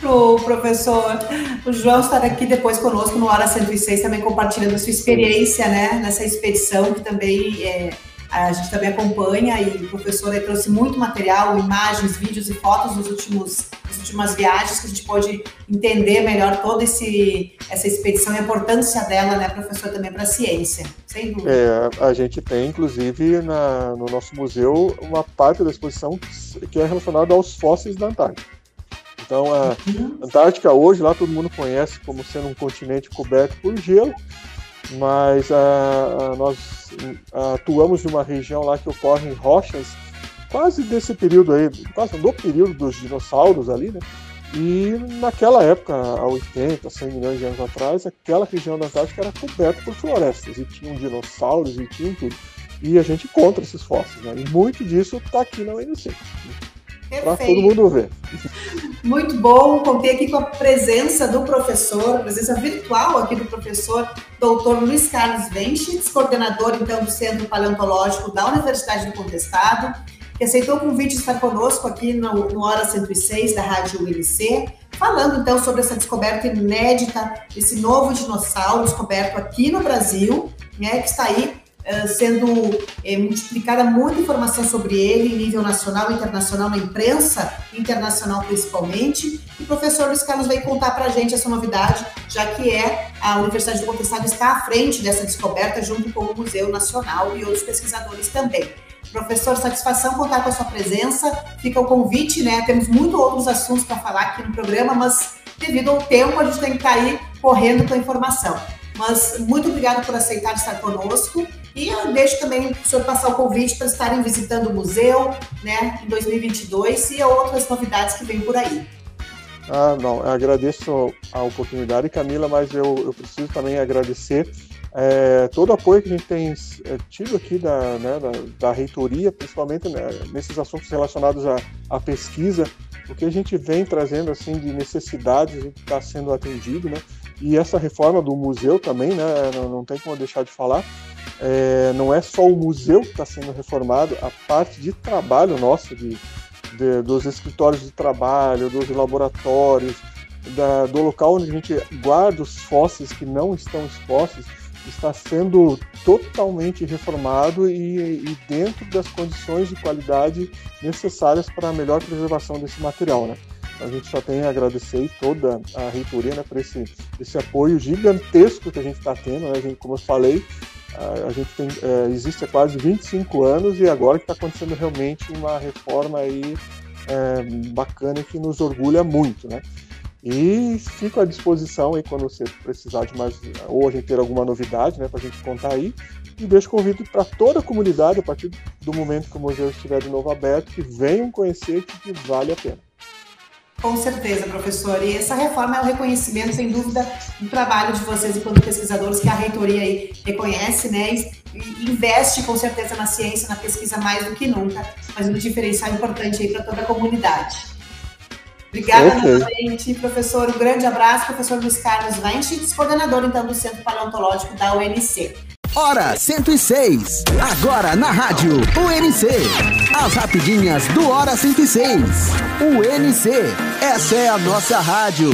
Speaker 2: pro professor o João estar aqui depois conosco no Hora 106, também compartilhando a sua experiência, né, nessa expedição que também é, a gente também acompanha e o professor trouxe muito material, imagens, vídeos e fotos dos últimos, das últimas viagens que a gente pôde entender melhor toda esse, essa expedição e a importância dela, né, professor, também para a ciência, sem dúvida.
Speaker 5: É, a gente tem, inclusive, na, no nosso museu, uma parte da exposição que é relacionada aos fósseis da Antártica. Então, a uhum. Antártica hoje, lá todo mundo conhece como sendo um continente coberto por gelo, mas uh, nós uh, atuamos numa região lá que ocorrem rochas quase desse período aí, quase do período dos dinossauros ali, né? E naquela época, há 80, 100 milhões de anos atrás, aquela região da Antártica era coberta por florestas, e tinham dinossauros, e tinham tudo. E a gente encontra esses fósseis, né? E muito disso está aqui na UNC para todo mundo ver.
Speaker 2: Muito bom, contei aqui com a presença do professor, presença virtual aqui do professor doutor Luiz Carlos Venchitz, coordenador então do Centro Paleontológico da Universidade do Contestado, que aceitou o convite de estar conosco aqui no, no Hora 106 da Rádio UNC, falando então sobre essa descoberta inédita, esse novo dinossauro descoberto aqui no Brasil, né, que está aí sendo é, multiplicada muita informação sobre ele em nível nacional e internacional, na imprensa internacional principalmente. E o professor Luiz Carlos veio contar para a gente essa novidade, já que é a Universidade do Contestado está à frente dessa descoberta, junto com o Museu Nacional e outros pesquisadores também. Professor, satisfação contar com a sua presença. Fica o convite, né? Temos muitos outros assuntos para falar aqui no programa, mas devido ao tempo, a gente tem que estar tá aí correndo com a informação. Mas muito obrigada por aceitar estar conosco e eu deixo também o senhor passar o convite para estarem visitando o museu, né, em 2022 e outras novidades que vêm por aí.
Speaker 5: Ah, não, agradeço a oportunidade, Camila, mas eu, eu preciso também agradecer é, todo o apoio que a gente tem é, tido aqui da, né, da, da, reitoria, principalmente né, nesses assuntos relacionados à, à, pesquisa, o que a gente vem trazendo assim de necessidades, está sendo atendido, né? E essa reforma do museu também, né? Não, não tem como deixar de falar. É, não é só o museu que está sendo reformado, a parte de trabalho nossa, de, de, dos escritórios de trabalho, dos laboratórios, da, do local onde a gente guarda os fósseis que não estão expostos, está sendo totalmente reformado e, e, dentro das condições de qualidade necessárias para a melhor preservação desse material, né? A gente só tem a agradecer toda a reitoria né, por esse, esse apoio gigantesco que a gente está tendo. Né? A gente, como eu falei, a gente tem, é, existe há quase 25 anos e agora que está acontecendo realmente uma reforma aí é, bacana que nos orgulha muito, né? E fico à disposição aí quando você precisar de mais, ou a gente ter alguma novidade, né, para a gente contar aí. E deixo convite para toda a comunidade, a partir do momento que o museu estiver de novo aberto, que venham conhecer que vale a pena.
Speaker 2: Com certeza, professor. E essa reforma é um reconhecimento, sem dúvida, do trabalho de vocês enquanto pesquisadores, que a reitoria aí reconhece, né? E investe com certeza na ciência, na pesquisa mais do que nunca, fazendo um diferencial importante aí para toda a comunidade. Obrigada okay. novamente, professor. Um grande abraço, professor Luiz Carlos Weinschitz, coordenador então do Centro Paleontológico da UNC.
Speaker 3: Hora 106. Agora na rádio UNC. As rapidinhas do Hora 106. UNC. Essa é a nossa rádio.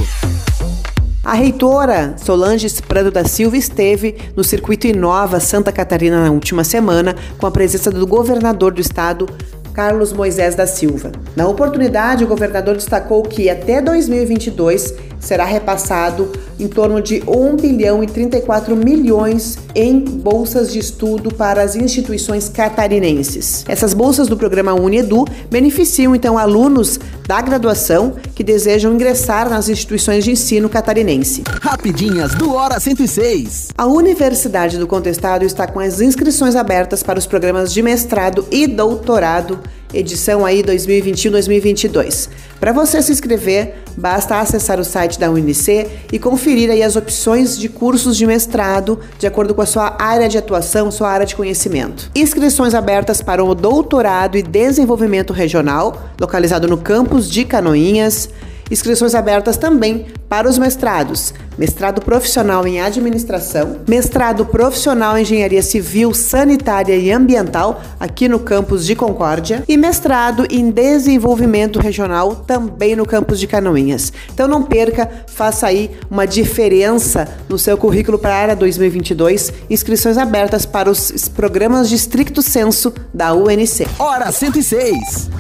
Speaker 2: A reitora Solange Prado da Silva esteve no Circuito Inova Santa Catarina na última semana com a presença do governador do estado, Carlos Moisés da Silva. Na oportunidade, o governador destacou que até 2022 será repassado em torno de 1 bilhão e 34 milhões em bolsas de estudo para as instituições catarinenses. Essas bolsas do programa Unedu beneficiam então alunos da graduação que desejam ingressar nas instituições de ensino catarinense.
Speaker 3: Rapidinhas do Hora 106.
Speaker 2: A Universidade do Contestado está com as inscrições abertas para os programas de mestrado e doutorado edição aí 2021-2022. Para você se inscrever, basta acessar o site da UNC e conferir aí as opções de cursos de mestrado de acordo com a sua área de atuação, sua área de conhecimento. Inscrições abertas para o doutorado e desenvolvimento regional, localizado no campus de Canoinhas. Inscrições abertas também para os mestrados: mestrado profissional em administração, mestrado profissional em engenharia civil, sanitária e ambiental, aqui no campus de Concórdia, e mestrado em desenvolvimento regional, também no campus de Canoinhas. Então não perca, faça aí uma diferença no seu currículo para a área 2022. Inscrições abertas para os programas de estricto senso da UNC.
Speaker 3: Hora 106.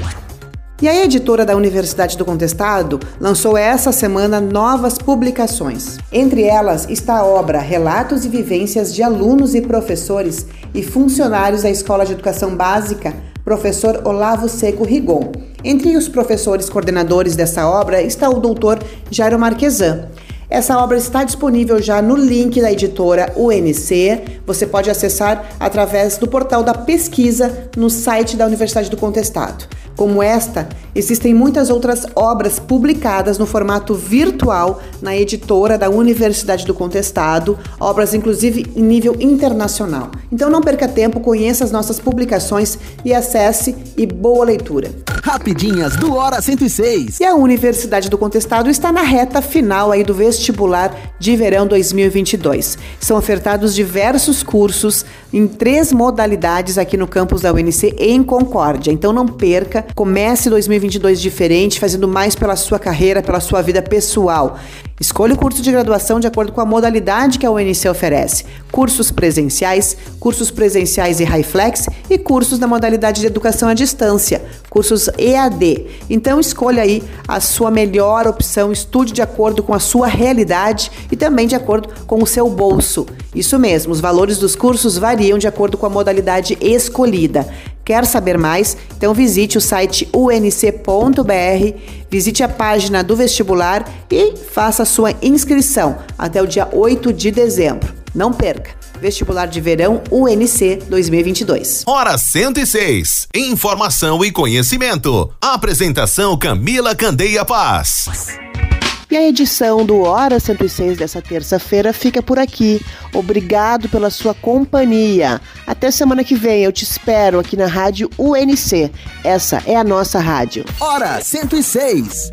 Speaker 2: E a editora da Universidade do Contestado lançou essa semana novas publicações. Entre elas está a obra Relatos e Vivências de Alunos e Professores e Funcionários da Escola de Educação Básica, professor Olavo Seco Rigon. Entre os professores coordenadores dessa obra está o doutor Jairo Marquesan. Essa obra está disponível já no link da editora UNC. Você pode acessar através do portal da pesquisa no site da Universidade do Contestado. Como esta, existem muitas outras obras publicadas no formato virtual na editora da Universidade do Contestado, obras inclusive em nível internacional. Então não perca tempo, conheça as nossas publicações e acesse e boa leitura.
Speaker 3: Rapidinhas do Hora 106.
Speaker 2: E a Universidade do Contestado está na reta final aí do vestibular de verão 2022. São ofertados diversos cursos em três modalidades aqui no campus da UNC em Concórdia. Então não perca Comece 2022 diferente, fazendo mais pela sua carreira, pela sua vida pessoal. Escolha o curso de graduação de acordo com a modalidade que a UNC oferece: cursos presenciais, cursos presenciais e Highflex e cursos da modalidade de educação à distância, cursos EAD. Então escolha aí a sua melhor opção, estude de acordo com a sua realidade e também de acordo com o seu bolso. Isso mesmo, os valores dos cursos variam de acordo com a modalidade escolhida. Quer saber mais? Então visite o site unc.br, visite a página do vestibular e faça sua inscrição até o dia 8 de dezembro. Não perca! Vestibular de Verão UNC 2022.
Speaker 1: Hora 106. Informação e conhecimento. Apresentação Camila Candeia Paz.
Speaker 2: E a edição do Hora 106 dessa terça-feira fica por aqui. Obrigado pela sua companhia. Até semana que vem, eu te espero aqui na Rádio UNC. Essa é a nossa rádio.
Speaker 3: Hora 106.